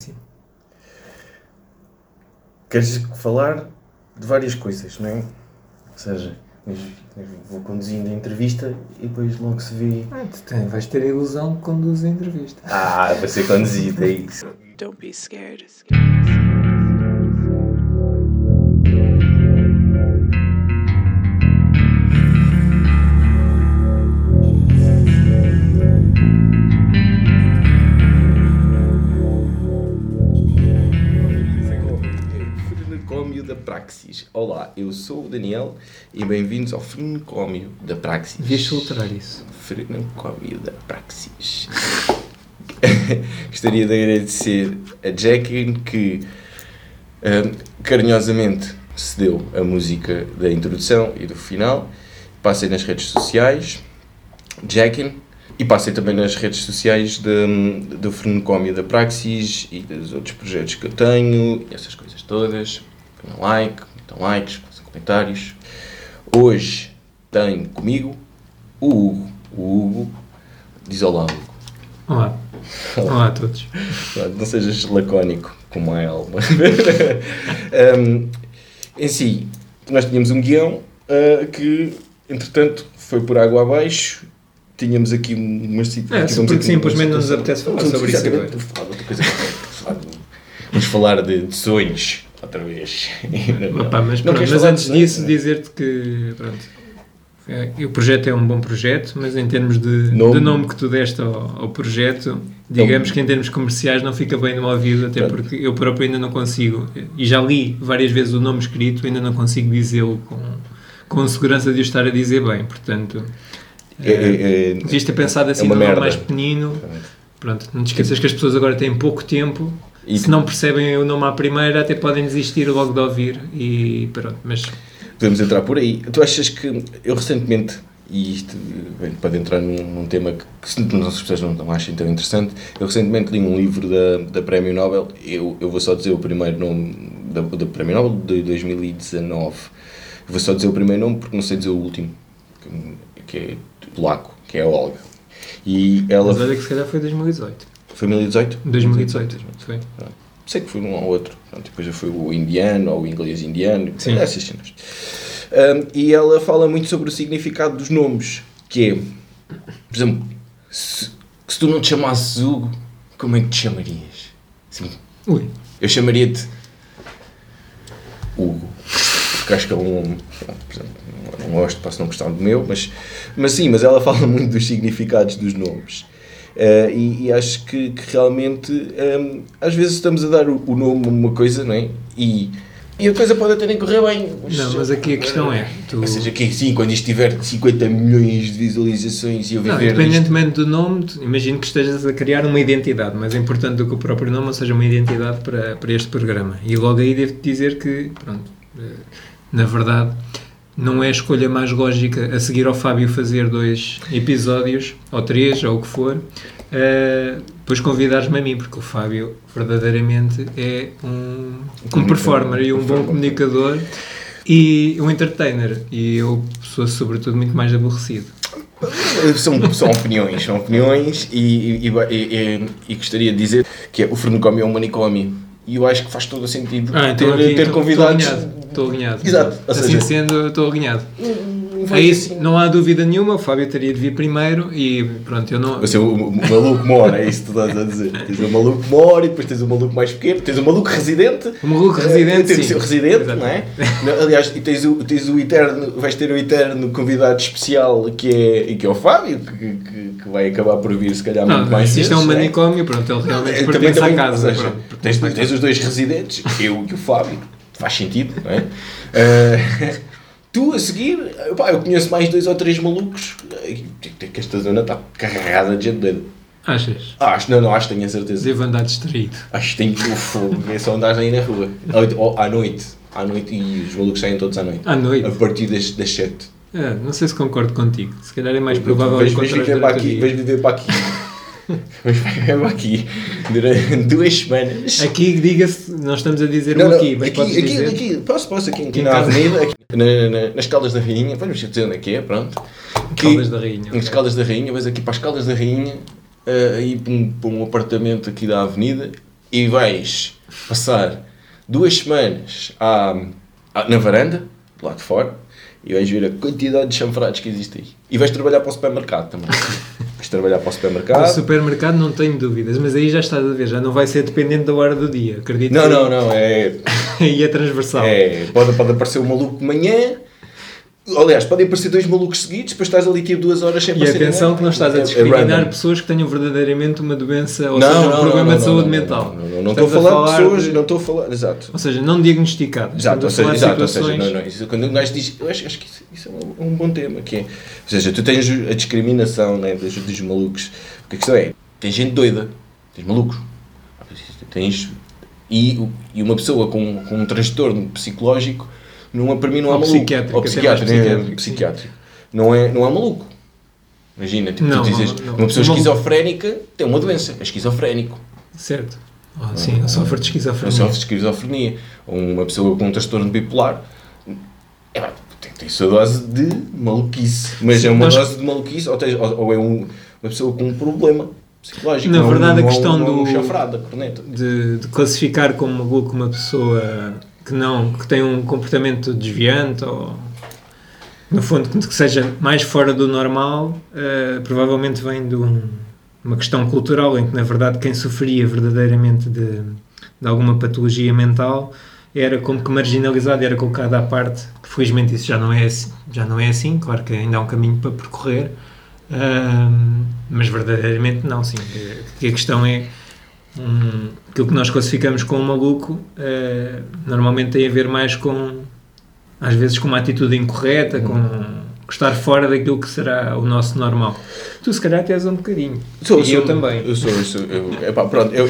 Sim. Queres falar de várias coisas, não é? Ou seja, mas- mas vou conduzindo a entrevista e depois logo se vê. Ah, tu tem- vais ter a ilusão que conduz a entrevista. Ah, vai ser conduzido, é isso. Don't be scared. Olá, eu sou o Daniel e bem-vindos ao Frenocómio da Praxis. Devias filtrar isso. Frenocómio da Praxis. Gostaria de agradecer a Jacqueline que hum, carinhosamente cedeu a música da introdução e do final. Passei nas redes sociais, Jacqueline, e passei também nas redes sociais de, do Frenocómio da Praxis e dos outros projetos que eu tenho, essas coisas todas. Ponham like, metam likes, façam comentários. Hoje tenho comigo o Hugo. O Hugo diz olá, Hugo. Olá. Olá a todos. Não sejas lacónico como a Elma. um, em si, nós tínhamos um guião uh, que, entretanto, foi por água abaixo. Tínhamos aqui umas É, sim, vamos porque simplesmente não nos situações- apetece falar sobre isso agora. Vamos falar de, de sonhos, outra vez. Opa, mas Não pronto, mas antes de- disso, dizer-te que pronto, é, o projeto é um bom projeto, mas em termos de Nome. de nome que tu deste ao, ao projeto, digamos que em termos comerciais não fica bem no ouvido, até Pronto. porque eu próprio ainda não consigo, e já li várias vezes o nome escrito, ainda não consigo dizê-lo com, com segurança de o estar a dizer bem, portanto. É- é- é- Devias ter pensado assim uma num nome mais pequenino. Pronto, não te esqueças que as pessoas agora têm pouco tempo. E- Se não percebem o nome à primeira, até podem desistir logo de ouvir. E pronto, mas Podemos entrar por aí. Tu achas que eu recentemente, e isto bem, pode entrar num, num tema que, que se não- as pessoas não, não achem tão interessante, eu recentemente li um livro da, da Prémio Nobel, eu, eu vou só dizer o primeiro nome da, da Prémio Nobel de 2019. Eu vou só dizer o primeiro nome porque não sei dizer o último, que, que é polaco, que é a Olga. E ela. mas olha que se calhar foi 2018. Foi 2018? 2018, foi. Pronto. Sei que foi um ou outro. Pronto, depois já foi o indiano ou o inglês indiano. Sim. Essas cenas. Um, e ela fala muito sobre o significado dos nomes. Que é, por exemplo, se, se tu não te chamasses Hugo, como é que te chamarias? Sim. Ui, Eu chamaria-te Hugo. Porque acho que é um nome. não gosto, posso não gostar do meu, mas, mas sim, mas ela fala muito dos significados dos nomes. Eh, e, e acho que, que realmente ehm, às vezes estamos a dar o, o nome a uma coisa, não é? E, e a coisa pode até nem correr bem. Não, mas aqui a questão é, tu- Ou seja, que sim, quando isto tiver 50 milhões de visualizações e eu não, viver disto- independentemente do nome, imagino que estejas a criar uma identidade, mais importante do que o próprio nome, ou seja, uma identidade para, para este programa. E logo aí devo-te dizer que, pronto, eh, na verdade, não é a escolha mais lógica a seguir ao Fábio fazer dois episódios, ou três, ou o que for, eh, depois convidares-me a mim, porque o Fábio verdadeiramente é um, um performer e um bom comunicador e um entertainer. E eu sou, sobretudo, muito mais aborrecido. São, são opiniões, são opiniões e, e, e, e- gostaria de dizer que é, o Fernocómio é um manicômio e eu acho que faz todo o sentido Ah, então ter, aqui ter convidados. Estou alinhado. Estou alinhado. Exato, ou Assim seja- sendo, eu estou alinhado. Não É isso, assim. não há dúvida nenhuma. O Fábio teria de vir primeiro e pronto, eu não. Vai ser o, o maluco mor, é isso que tu estás a dizer. Tens o maluco mor e depois tens o maluco mais pequeno, tens o maluco residente. O maluco Eh, residente, Tens o sim. seu residente, Exato. não é? Aliás, e tens o, tens o eterno, vais ter o eterno convidado especial que é, que é o Fábio, que, que, que vai acabar por vir se calhar Não, muito mais se isto é um não manicômio, pronto, ele realmente Eh, pertence à casa. ou seja, pronto, tens, tens os dois residentes, eu e o Fábio, faz sentido, não é? Eh, tu a seguir, pá, eu conheço mais dois ou três malucos, eh, que esta zona está carregada de gente doida. Achas? Acho, não, não, acho, tenho a certeza. Devo andar distraído. Acho que tem o fogo, é só andar aí na rua. Ou- À noite, à noite, e os malucos saem todos à noite. À noite. A partir das, das 7. É, não sei se concordo contigo. Se calhar é mais provável Vais, vais, encontrar viver para durante o aqui, vais viver para aqui. Vais viver para aqui durante duas semanas. Aqui, diga-se, nós estamos a dizer Não, não, aqui, mas aqui, aqui, dizer. aqui, posso, posso, aqui, aqui na avenida, aqui, na, na- nas Caldas da Rainha, vamos dizer onde é que é, pronto. Que- Caldas da Rainha. Nas ok. Caldas da Rainha, vais aqui para as Caldas da Rainha, eh, aí para um, para um apartamento aqui da avenida, e vais passar duas semanas à, à- na varanda, do lado de fora, e vais ver a quantidade de chanfrados que existe aí. E vais trabalhar para o supermercado também. trabalhar para o O supermercado. supermercado não tenho dúvidas, mas aí já estás a ver, já não vai ser dependente da hora do dia, acredito Não, que não, não, é, aí é transversal. é pode, pode aparecer um maluco de manhã, aliás, podem aparecer dois malucos seguidos, depois estás ali tipo duas horas sem E atenção que não estás a É- é discriminar pessoas que tenham verdadeiramente uma doença ou Não, seja, um não, problema não, de saúde mental. Não, não, estou a falar de pessoas, de- não estou a falar, exato. Ou seja, não diagnosticadas. Exato, ou seja, exato, ou seja não, não, isso, quando um gajo diz, eu acho, acho que isso, isso é um, bom tema, que é, ou seja, tu tens a discriminação né, dos, dos malucos, porque a questão é, tens gente doida, tens malucos, tens, e, e uma pessoa com, com um transtorno psicológico, não, é- para mim não é Ou maluco, psiquiátrico, ou psiquiátrico, né, psiquiátrico, psiquiátrico. Não, é, não é maluco. Imagina, tipo, Não, tu dizes, não, não. uma pessoa Não. esquizofrénica tem uma doença, é esquizofrénico. Certo. Ah, sim, sofre de Não esquizofrenia. sofre de esquizofrenia. Ou uma pessoa com um transtorno bipolar. É, tem, tem sua dose de maluquice. Mas é uma Nós- dose de maluquice, ou, seja, ou, ou é um- uma pessoa com um problema psicológico. Na não- verdade, a não é um- questão não é um do- chafrado da corneta. de, de classificar como maluco uma pessoa que não que tem um comportamento desviante ou no fundo que seja mais fora do normal eh, provavelmente vem de um- uma questão cultural em que na verdade quem sofria verdadeiramente de, de alguma patologia mental era como que marginalizado era colocado à parte. Felizmente isso já não é assim, já não é assim. Claro que ainda há um caminho para percorrer Ahm, mas verdadeiramente não sim. Que a questão é um, aquilo que nós classificamos como maluco eh, normalmente tem a ver mais com às vezes com uma atitude incorreta com estar fora daquilo que será o nosso normal tu se calhar tens um bocadinho Sou- e sou- eu também Eu sou, eu sou. Eu, epá, pronto, eu,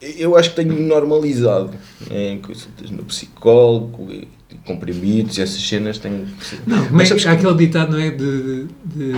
eu acho que tenho normalizado. É, consultas no psicólogo, comprimidos, essas cenas tenho. não, Mas que, sabes há aquele ditado não é de, de,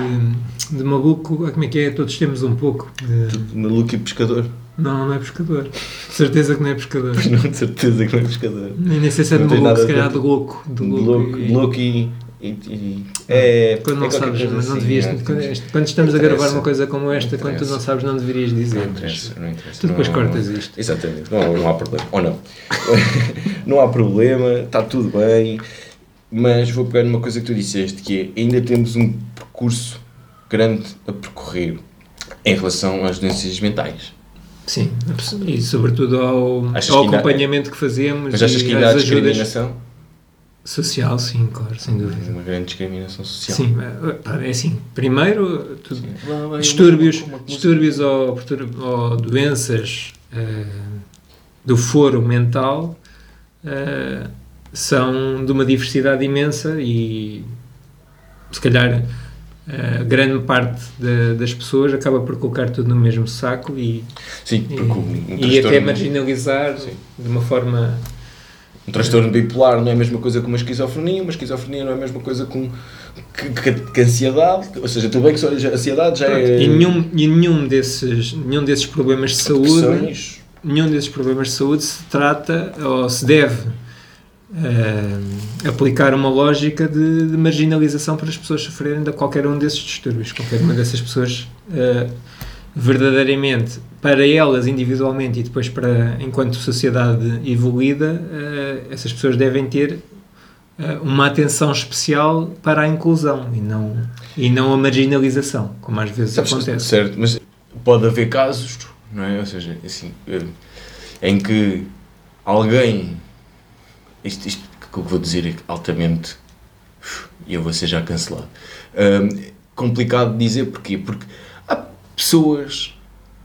de maluco como é que é todos temos um pouco de- Maluco e pescador. Não, não é pescador de certeza que não é pescador Mas não de certeza que não é pescador. nem, nem sei se é de Não maluco, nada se calhar de louco de De louco, louco, e- louco e, e, e- É. Quando não é sabes, mas não assim, devias. é, quando, quando estamos a gravar uma coisa como esta, Não quando tu não sabes, não deverias dizer. Não interessa, não interessa. Tu depois Não- cortas isto. Exatamente, não, não há problema. Ou não. não há problema, está tudo bem, mas vou pegar numa coisa que tu disseste, que é ainda temos um percurso grande a percorrer em relação às doenças mentais. Sim, e sobretudo ao, Achas ao que acompanhamento que fazemos Mas achas que ainda há discriminação? social, sim, claro, sem dúvida. Uma grande discriminação social. Sim, é, assim, primeiro, vai distúrbios, uma- uma- uma- distúrbios ou, ou doenças eh, do foro mental eh, são de uma diversidade imensa e se calhar eh, grande parte da- das pessoas acaba por colocar tudo no mesmo saco e, Sim, e, um, e até marginalizar Sim. de uma forma Um transtorno bipolar não é a mesma coisa que uma esquizofrenia, uma esquizofrenia não é a mesma coisa com, que, que, que ansiedade, ou seja, tudo bem que a ansiedade já é... e nenhum, e nenhum desses nenhum desses problemas de saúde nenhum desses problemas de saúde se trata ou se deve eh, aplicar uma lógica de, de marginalização para as pessoas sofrerem de qualquer um desses distúrbios. Qualquer uma dessas pessoas, eh, verdadeiramente, para elas individualmente e depois para enquanto sociedade evoluída, eh, essas pessoas devem ter uma atenção especial para a inclusão e não, e não a marginalização, como às vezes Sabes, acontece. Certo, mas pode haver casos, não é? Ou seja, assim, em que alguém. Isto, isto que eu vou dizer é altamente. E eu vou ser já cancelado. Hum, complicado de dizer porquê? Porque há pessoas.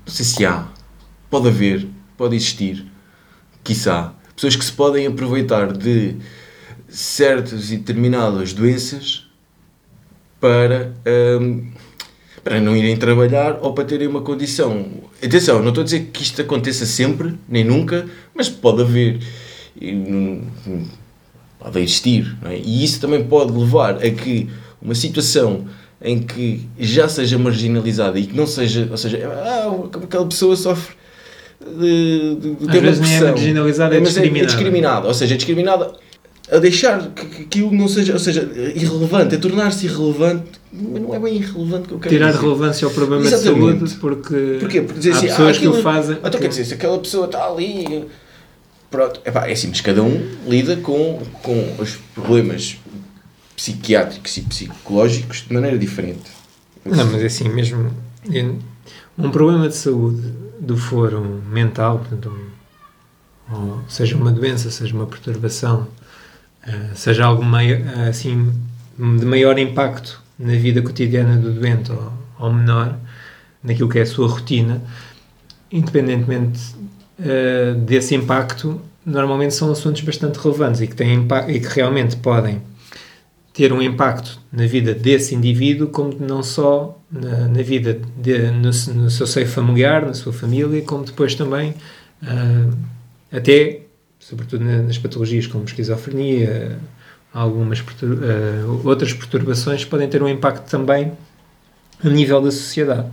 Não sei se há. Pode haver. Pode existir. Quiçá. Pessoas que se podem aproveitar de certas e determinadas doenças para. hum, para não irem trabalhar ou para terem uma condição. Atenção, não estou a dizer que isto aconteça sempre, nem nunca, mas pode haver. Pode existir. é? E isso também pode levar a que uma situação em que já seja marginalizada e que não seja. Ou seja, ah, aquela pessoa sofre. De, de, de Às vezes nem é marginalizada, é mas discriminada. discriminada. Ou seja, é discriminada a deixar que, que aquilo não seja, ou seja, irrelevante, a tornar-se irrelevante, mas não é bem irrelevante que eu quero Tirar dizer. relevância ao problema Exatamente. de saúde porque, Porquê? Porque dizer há assim, pessoas ah, que o aquilo- fazem. Então quer dizer, se aquela pessoa está ali. Pronto, é assim, mas cada um lida com, com os problemas psiquiátricos e psicológicos de maneira diferente. Não, mas é assim, mesmo um problema de saúde do foro mental, portanto, um- seja uma doença, seja uma perturbação, eh, seja algo eh, assim de maior impacto na vida cotidiana do doente ou, ou menor, naquilo que é a sua rotina, independentemente eh, desse impacto, normalmente são assuntos bastante relevantes e que, têm e que realmente podem ter um impacto na vida desse indivíduo, como não só na, na vida, de, no, no seu seio familiar, na sua família, como depois também, ah, até, sobretudo na- nas patologias como esquizofrenia, algumas pertur- ah, outras perturbações podem ter um impacto também a nível da sociedade.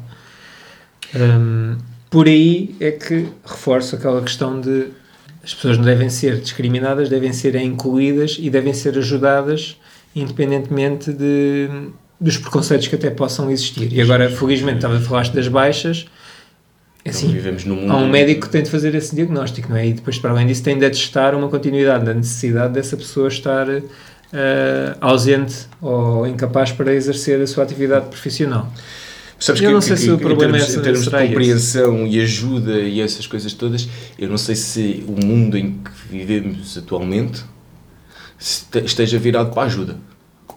Hum, por aí é que reforço aquela questão de as pessoas não devem ser discriminadas, devem ser incluídas e devem ser ajudadas independentemente de, dos preconceitos que até possam existir. E agora, felizmente, estava a falar das baixas. É Então, assim, vivemos num mundo. há um médico que tem de fazer esse diagnóstico, não é? E depois, para além disso, tem de atestar uma continuidade da necessidade dessa pessoa estar eh, ausente ou incapaz para exercer a sua atividade profissional. Sabes Eu que, não que- sei se que o em problema termos, é- em termos de será esse. compreensão e ajuda e essas coisas todas, eu não sei se o mundo em que vivemos atualmente este- esteja virado para a ajuda.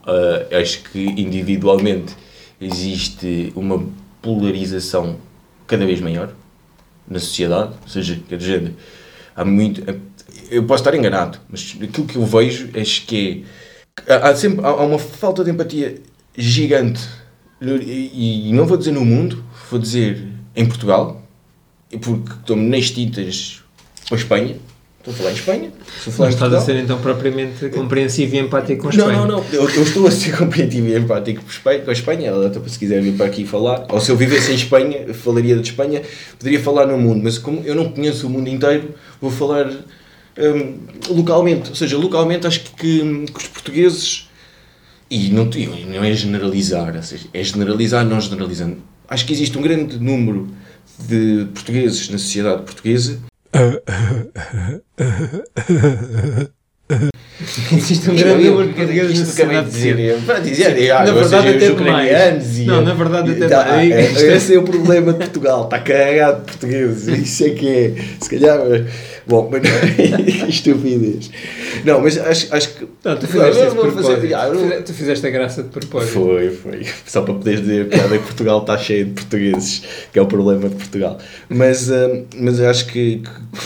Ah, acho que individualmente existe uma polarização cada vez maior na sociedade, ou seja, quer dizer, há muito. Eu posso estar enganado, mas aquilo que eu vejo é que é, há, sempre há uma falta de empatia gigante e, não vou dizer no mundo, vou dizer em Portugal, porque estou-me nas tintas para a Espanha. Estou a falar em Espanha. Estou a falar Não estás a ser então propriamente compreensivo e empático com a Não, Espanha. não, não. Eu, eu estou a ser compreensível e empático com a Espanha. Ela, então, se quiser vir para aqui falar, ou se eu vivesse em Espanha, falaria de Espanha, poderia falar no mundo, mas como eu não conheço o mundo inteiro, vou falar hum, localmente. Ou seja, localmente acho que, hum, que os portugueses. E não, não é generalizar, ou seja, é generalizar não generalizando. Acho que existe um grande número de portugueses na sociedade portuguesa Existe um grande eu- número de portugueses na sociedade dizer, portuguesa. Para dizer, ah, Na verdade, até mais. e- Não, na verdade, até Tá, mais. é- Isto é- Esse é o problema de Portugal, está carregado de portugueses. Isso é que é. Se calhar. Bom, mas que estupidez. Não, mas acho, acho que. Não, tu fizeste Não, não fazer- ah, não- Tu fizeste a graça de propósito. Foi, foi. Só para poderes dizer a piada que Portugal está cheio de portugueses, que é o problema de Portugal. Mas, hum, mas acho que,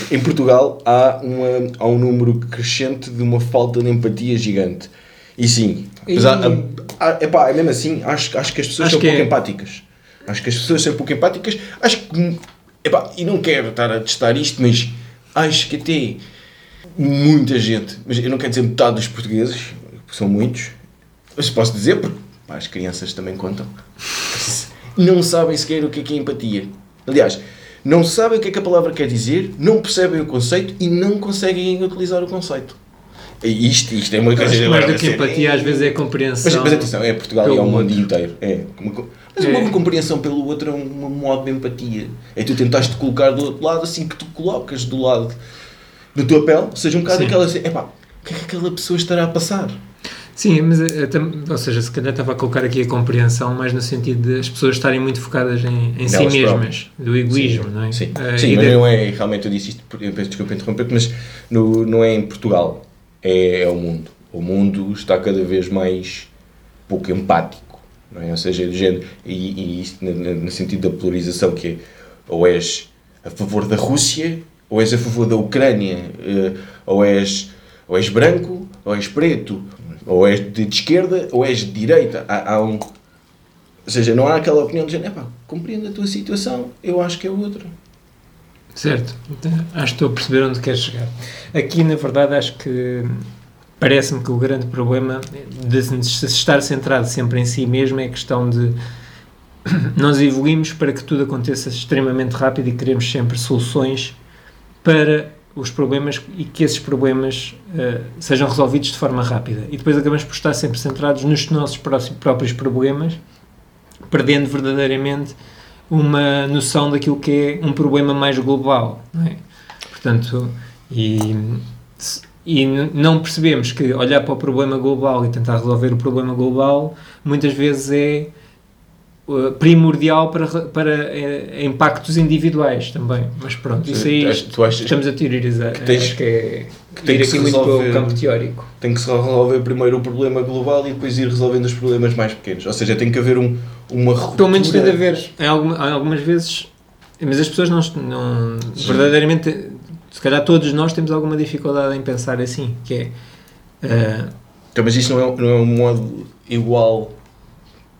que em Portugal há, uma, há um número crescente de uma falta de empatia gigante. E sim, apesar, E- a- a- epá, é mesmo assim, acho, acho que as pessoas Acho são que pouco é. empáticas. Acho que as pessoas são pouco empáticas. Acho que, epá, e não quero estar a testar isto, mas acho que até muita gente, mas eu não quero dizer metade dos portugueses, porque são muitos, mas posso dizer porque pá, as crianças também contam, não sabem sequer o que é que é empatia. Aliás, não sabem o que é que a palavra quer dizer, não percebem o conceito e não conseguem utilizar o conceito. E Isto, isto é uma coisa mais do que empatia, às vezes é a mas, compreensão. mas atenção, é Portugal e é o mundo inteiro. É. Mas É. uma compreensão pelo outro é um modo de empatia. É tu tentaste te colocar do outro lado assim que tu colocas do lado da tua pele, ou seja, um bocado Sim. aquela assim, epá, o que é que aquela pessoa estará a passar? Sim, mas eh, tam- ou seja, se calhar estava a colocar aqui a compreensão mais no sentido de as pessoas estarem muito focadas em, em si mesmas, próprias. do egoísmo, Sim, não é? Sim, Eh, sim mas de- não é, realmente eu disse isto, eu peço desculpa interromper mas no, não é em Portugal, é, é o mundo. O mundo está cada vez mais pouco empático, é? Ou seja, de género, e, e isto no, sentido da polarização, que é ou és a favor da Rússia, ou és a favor da Ucrânia, eh, ou és, ou és branco, ou és preto, ou és de, esquerda, ou és de direita. Há, há um, ou seja, não há aquela opinião de género, compreendo a tua situação, eu acho que é outra. Certo, acho que estou a perceber onde queres chegar. Aqui, na verdade, acho que parece-me que o grande problema de se estar centrado sempre em si mesmo é a questão de nós evoluímos para que tudo aconteça extremamente rápido e queremos sempre soluções para os problemas e que esses problemas uh, sejam resolvidos de forma rápida. E depois acabamos por estar sempre centrados nos nossos próprios problemas, perdendo verdadeiramente uma noção daquilo que é um problema mais global. É? Portanto, e, e não percebemos que olhar para o problema global e tentar resolver o problema global muitas vezes é uh, primordial para, para uh, impactos individuais também. Mas pronto, isso aí estamos a teorizar. Que tens, que é que tem ir que aqui muito resolver, para o campo teórico. Tem que se resolver primeiro o problema global e depois ir resolvendo os problemas mais pequenos. Ou seja, tem que haver um, uma ruptura. Pelo menos tem de haver. Em, alguma, em algumas vezes. Mas as pessoas não. não verdadeiramente se calhar todos nós temos alguma dificuldade em pensar assim, que é... Uh, então, mas isto não é, não é um modo igual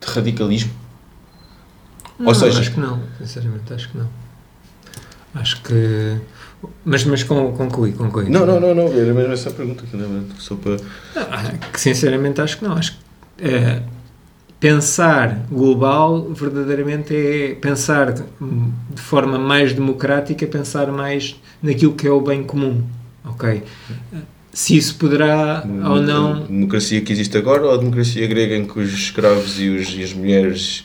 de radicalismo? Não, Ou seja... acho que não, sinceramente, acho que não. Acho que... Mas, mas conclui, conclui. Não, não, não, não, era mesmo essa pergunta que só para... Não, que sinceramente acho que não, acho que... Uh, pensar global verdadeiramente é pensar de forma mais democrática, pensar mais naquilo que é o bem comum, ok? Se isso poderá ou não... A democracia que existe agora ou a democracia grega em que os escravos e, os, e as mulheres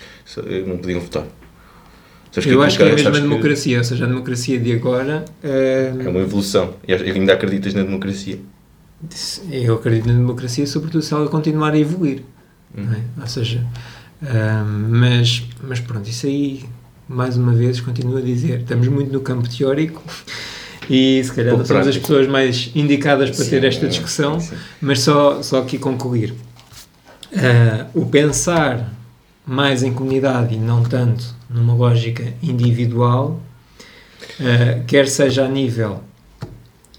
não podiam votar? Eu acho que é a mesma democracia, ou seja, a democracia de agora... É, é uma evolução. E ainda acreditas na democracia? Eu acredito na democracia, sobretudo se ela continuar a evoluir. Uhum. É? Ou seja, mas, mas pronto, isso aí, mais uma vez, continuo a dizer, estamos muito no campo teórico e se calhar não somos as pessoas mais indicadas para sim, ter esta discussão, sim, sim. mas só, só aqui concluir. Uh, o pensar mais em comunidade e não tanto numa lógica individual, uh, quer seja a nível,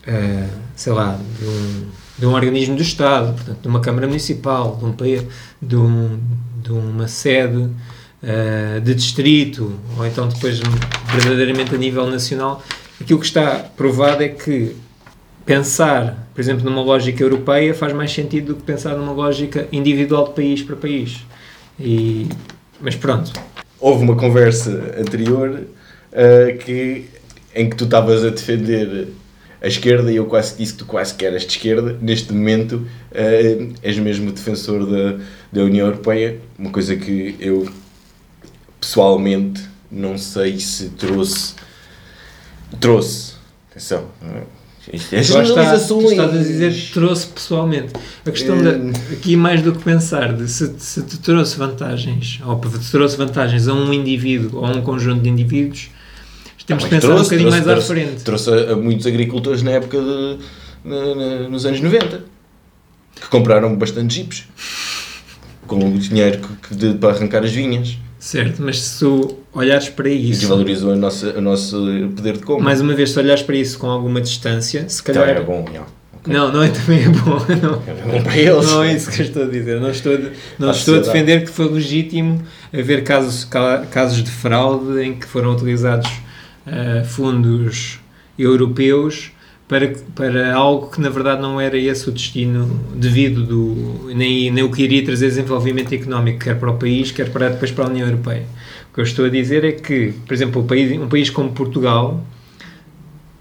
uh, sei lá, de um de um organismo do Estado, portanto, de uma Câmara Municipal, de, um, de, um, de uma sede uh, de distrito, ou então depois verdadeiramente a nível nacional, aquilo que está provado é que pensar, por exemplo, numa lógica europeia faz mais sentido do que pensar numa lógica individual de país para país. E, mas pronto. Houve uma conversa anterior uh, que, em que tu estavas a defender a esquerda, e eu quase disse que tu quase que eras de esquerda, neste momento uh, és mesmo defensor da, da União Europeia, uma coisa que eu pessoalmente não sei se trouxe. Trouxe. Atenção. É generalizações. Está, estás a dizer trouxe pessoalmente. A questão é... de, aqui, mais do que pensar de se, se te trouxe vantagens, ou te trouxe vantagens a um indivíduo ou a um conjunto de indivíduos, temos que pensar trouxe, um bocadinho trouxe, mais trouxe, à frente. Trouxe a, a, muitos agricultores na época de. Na, na, nos anos 90 que compraram bastante jipes com o dinheiro que, que para arrancar as vinhas. Certo, mas se tu olhares para isso. Desvalorizou a nossa, o nosso poder de compra. Mais uma vez, se olhares para isso com alguma distância, se calhar. Então é bom. Okay. Não, não é também é bom. Não. É bom para eles. Não é isso que eu estou a dizer. Não estou, não estou a defender que foi legítimo haver casos, casos de fraude em que foram utilizados uh, fundos europeus para, para algo que na verdade não era esse o destino devido do, nem, nem o que iria trazer desenvolvimento económico, quer para o país, quer para depois para a União Europeia. O que eu estou a dizer é que, por exemplo, um país, um país como Portugal,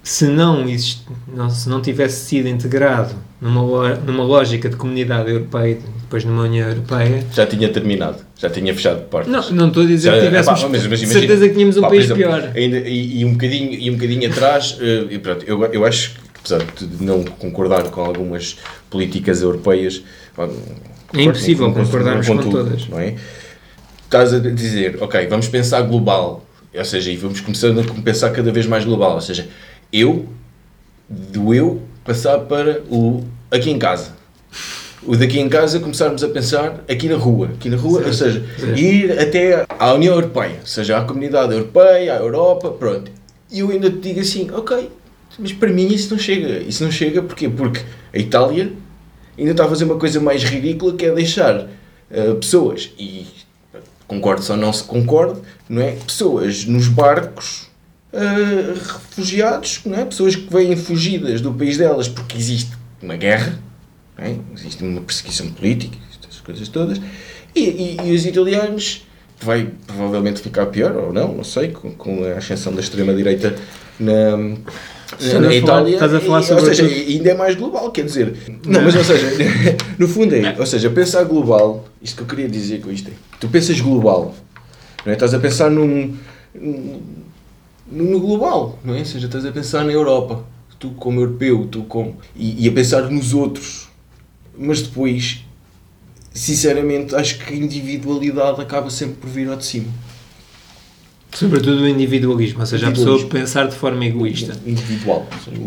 se não, exist, não, se não tivesse sido integrado numa, numa lógica de comunidade europeia, depois numa União Europeia. Já tinha terminado, já tinha fechado portas. Não, não estou a dizer já, que tivéssemos. Pá, mas, mas imagina, certeza que tínhamos um pá, país exemplo, pior. Ainda, e, e, um bocadinho, e um bocadinho atrás, uh, pronto, eu, eu acho que, apesar de não concordar com algumas políticas europeias. É impossível concordarmos com, com, tudo, todas. Não é? Estás a dizer, ok, vamos pensar global, ou seja, e vamos começando a pensar cada vez mais global, ou seja, eu, do eu, passar para o aqui em casa o daqui em casa começarmos a pensar aqui na rua, aqui na rua, certo, ou seja, certo. ir até à União Europeia, ou seja, à Comunidade Europeia, à Europa, pronto. E eu ainda te digo assim, ok, mas para mim isso não chega. Isso não chega porquê? Porque a Itália ainda está a fazer uma coisa mais ridícula que é deixar uh, pessoas, e concordo ou não se concorde, não é? Pessoas nos barcos uh, refugiados, não é? Pessoas que vêm fugidas do país delas porque existe uma guerra é? existe uma perseguição política, estas coisas todas, e, e, e, os italianos vai provavelmente ficar pior, ou não, não sei, com, com a ascensão da extrema-direita na, na falar- Itália. estás a falar e- sobre ou seja, tudo. ainda é mais global, quer dizer. Não, mas ou seja, no fundo é, ou seja, pensar global, isto que eu queria dizer com isto é, tu pensas global, não é? Estás a pensar num, num- no global, não é? Ou seja, estás a pensar na Europa, tu como europeu, tu como. E, e a pensar nos outros. Mas depois, sinceramente, acho que a individualidade acaba sempre por vir ao de cima. Sobretudo o individualismo, ou seja, a pessoa pensar de forma egoísta. Individual. seja,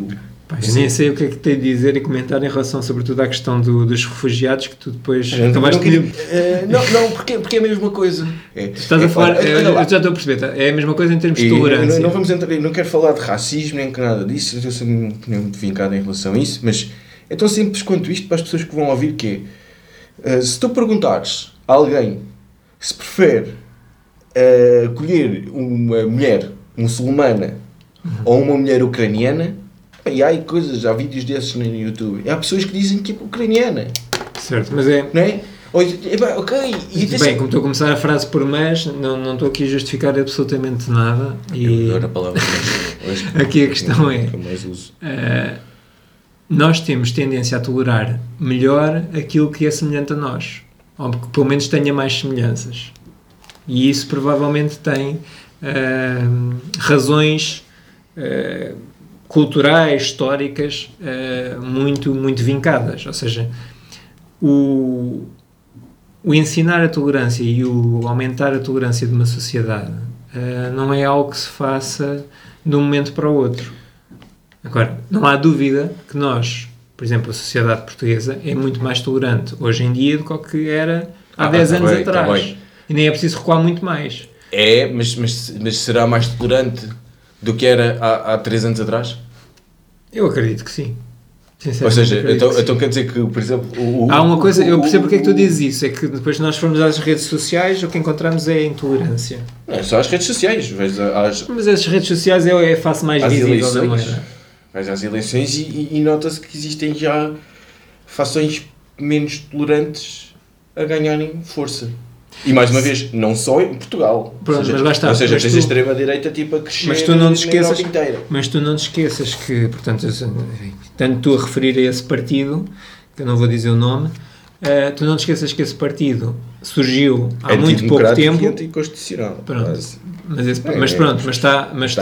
eu nem sei o que é que tenho de dizer e comentar em relação, sobretudo, à questão do- dos refugiados que tu depois Não, acabaste de. eh, não, não, porque, porque é a mesma coisa. É, Estás é, a falar, olha, olha eu lá. já estou a perceber, tá? é a mesma coisa em termos de tolerância. Não, não vamos entrar, não quero falar de racismo nem que nada disso, eu sou muito vincada em relação a isso, mas é tão simples quanto isto para as pessoas que vão ouvir que é, eh, se tu perguntares a alguém se prefere eh, colher uma mulher muçulmana ou uma mulher ucraniana, e há coisas, há vídeos desses no YouTube, há pessoas que dizem que é ucraniana, Certo, mas é. não é? Ok, e Bem, como estou a começar a frase por mas, não, não estou aqui a justificar absolutamente nada. E Eu adoro a palavra mas. Aqui a questão é- que eh, nós temos tendência a tolerar melhor aquilo que é semelhante a nós, ou que pelo menos tenha mais semelhanças. E isso provavelmente tem eh, razões eh, culturais, históricas, eh, muito, muito vincadas. Ou seja, o, o ensinar a tolerância e o aumentar a tolerância de uma sociedade eh, não é algo que se faça de um momento para o outro. Agora, não há dúvida que nós, por exemplo, a sociedade portuguesa é muito mais tolerante hoje em dia do que era há Ah, 10 tá anos bem, tá atrás. bem. e nem é preciso recuar muito mais. É, mas, mas, mas será mais tolerante do que era há, há 3 anos atrás? Eu acredito que sim. Ou seja, então, que então quer dizer que, por exemplo, o, Há uma coisa, eu o- percebo porque é que tu dizes isso, é que depois nós formos às redes sociais, o que encontramos é a intolerância. Não, é só as redes sociais. Vais às, Mas as redes sociais é é a face mais visível da eleições, moeda. vais às eleições e, e- e nota-se que existem já fações menos tolerantes a ganharem força. E mais uma vez, não só em Portugal. Pronto, ou seja, mas lá está, Ou seja, mas tens a extrema-direita tipo a crescer Mas tu não te esqueças, inteira. mas tu não te esqueças que, portanto, tanto tu a referir a esse partido, que eu não vou dizer o nome, eh, tu não te esqueças que esse partido surgiu há muito pouco tempo. E anticonstitucional. Pronto. quase. Mas, esse- É, mas é. pronto, mas está, mas Está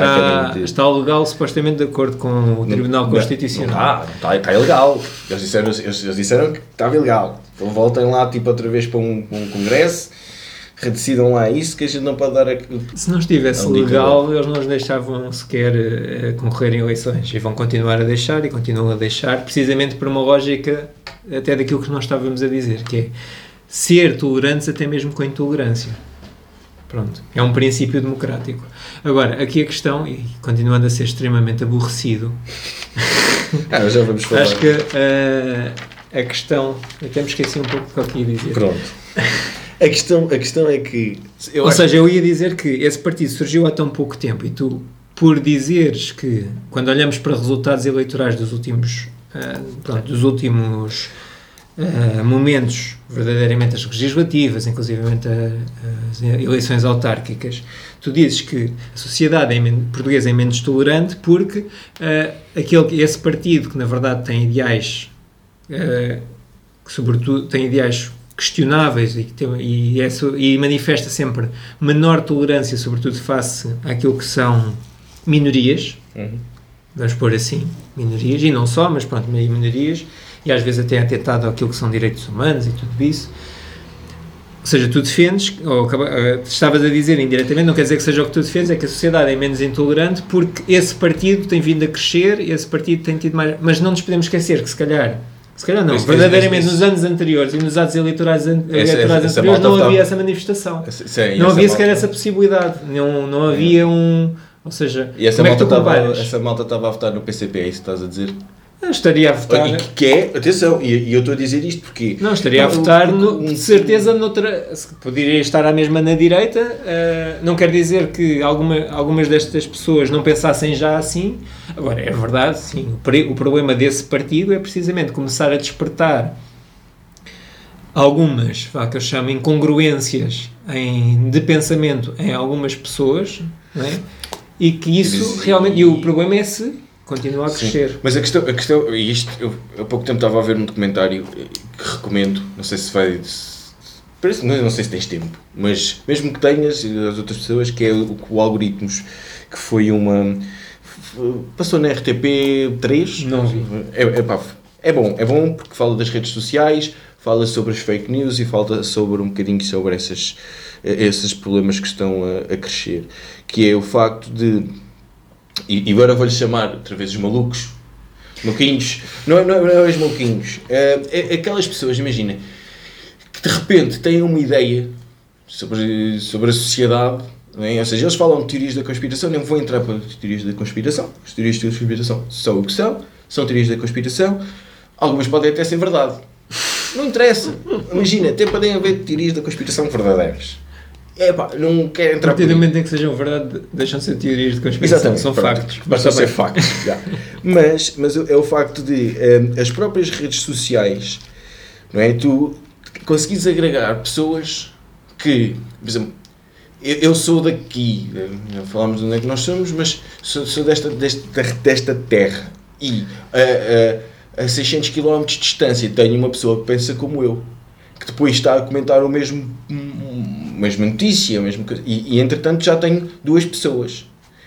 está, está legal supostamente de acordo com o Tribunal Não, Constitucional. Não, está, não está, está ilegal. Eles disseram, eles, eles disseram que estava ilegal. Então voltem lá tipo outra vez para um, para um congresso, redecidam lá isso que a gente não pode dar aqui. Se não estivesse um legal, eles não nos deixavam sequer eh, concorrer em eleições e vão continuar a deixar e continuam a deixar, precisamente por uma lógica até daquilo que nós estávamos a dizer, que é ser tolerantes até mesmo com a intolerância. Pronto, é um princípio democrático. Agora, aqui a questão, e continuando a ser extremamente aborrecido, Ah, já vamos falar. acho que eh, a questão. Até me esqueci um pouco do que eu ia dizer. Pronto. A questão, a questão é que. Eu Ou acho- seja, eu ia dizer que esse partido surgiu há tão pouco tempo e tu, por dizeres que, quando olhamos para resultados eleitorais dos últimos, ah, pronto, dos últimos ah, momentos, verdadeiramente as legislativas, inclusive as eleições autárquicas, tu dizes que a sociedade é portuguesa é menos tolerante porque ah, aquele, esse partido que na verdade tem ideais ah, que sobretudo tem ideais questionáveis e, que tem, e, é e manifesta sempre menor tolerância, sobretudo face àquilo que são minorias, Uhum. vamos pôr assim, minorias, e não só, mas pronto, minorias, e às vezes até atentado àquilo que são direitos humanos e tudo isso. Ou seja, tu defendes, ou eh, estavas a dizer indiretamente, não quer dizer que seja o que tu defendes, é que a sociedade é menos intolerante porque esse partido tem vindo a crescer, esse partido tem tido mais. Mas não nos podemos esquecer que, se calhar, se calhar não, Esse- verdadeiramente nos anos anteriores e nos atos eleitorais, an- Essa- eleitorais essa anteriores não estava- havia essa manifestação. Sim, Não havia sequer malta- essa possibilidade, não, não havia um. Ou seja, E essa como é que malta, tu estava, comparas? essa malta estava a votar no PCP, é isso que estás a dizer? Estaria a votar. E que- é, atenção, e, e eu estou a dizer isto porque. Não, estaria a Não, votar, um- no- um- de certeza, noutra. Poderia estar à mesma na direita. eh, não quer dizer que alguma, algumas destas pessoas não pensassem já assim. Agora, é verdade, sim. O, o problema desse partido é precisamente começar a despertar algumas, vá, que eu chamo incongruências em, de pensamento em algumas pessoas, não é? e que isso realmente. E o problema é se continua a crescer. Sim. Mas a questão, a questão e isto, eu há pouco tempo estava a ver um documentário que recomendo, não sei se vai. Parece, não, não sei se tens tempo, mas mesmo que tenhas, as outras pessoas, que é o, o Algoritmos, que foi uma. Passou na RTP 3. Não vi. É, é, pá, é bom, é bom porque fala das redes sociais, fala sobre as fake news e fala sobre um bocadinho sobre essas, esses problemas que estão a, a crescer. Que é o facto de. E, e agora vou-lhe chamar outra vez os malucos, maluquinhos, não é, não é, não é os maluquinhos, é, é aquelas pessoas, imagina, que de repente têm uma ideia sobre, sobre a sociedade, é? ou seja, eles falam de teorias da conspiração, não vou entrar para as teorias da conspiração, as teorias da conspiração são o que são, são teorias da conspiração, algumas podem até ser verdade. Não interessa. Imagina, até podem haver teorias da conspiração verdadeiras. É pá, não quero entrar A partir do momento em que sejam verdade, deixam de ser teorias de conspiração, Exatamente, são pronto, factos. Basta ser factos. Mas, mas é o facto de eh, as próprias redes sociais, não é? Tu conseguires agregar pessoas que, por exemplo, eu, eu sou daqui, eh, não falámos de onde é que nós somos, mas sou, sou desta, desta, desta terra e a, a, a 600 km de distância tenho uma pessoa que pensa como eu, que depois está a comentar o mesmo, a mesma notícia, a mesma coisa, e, e entretanto já tenho duas pessoas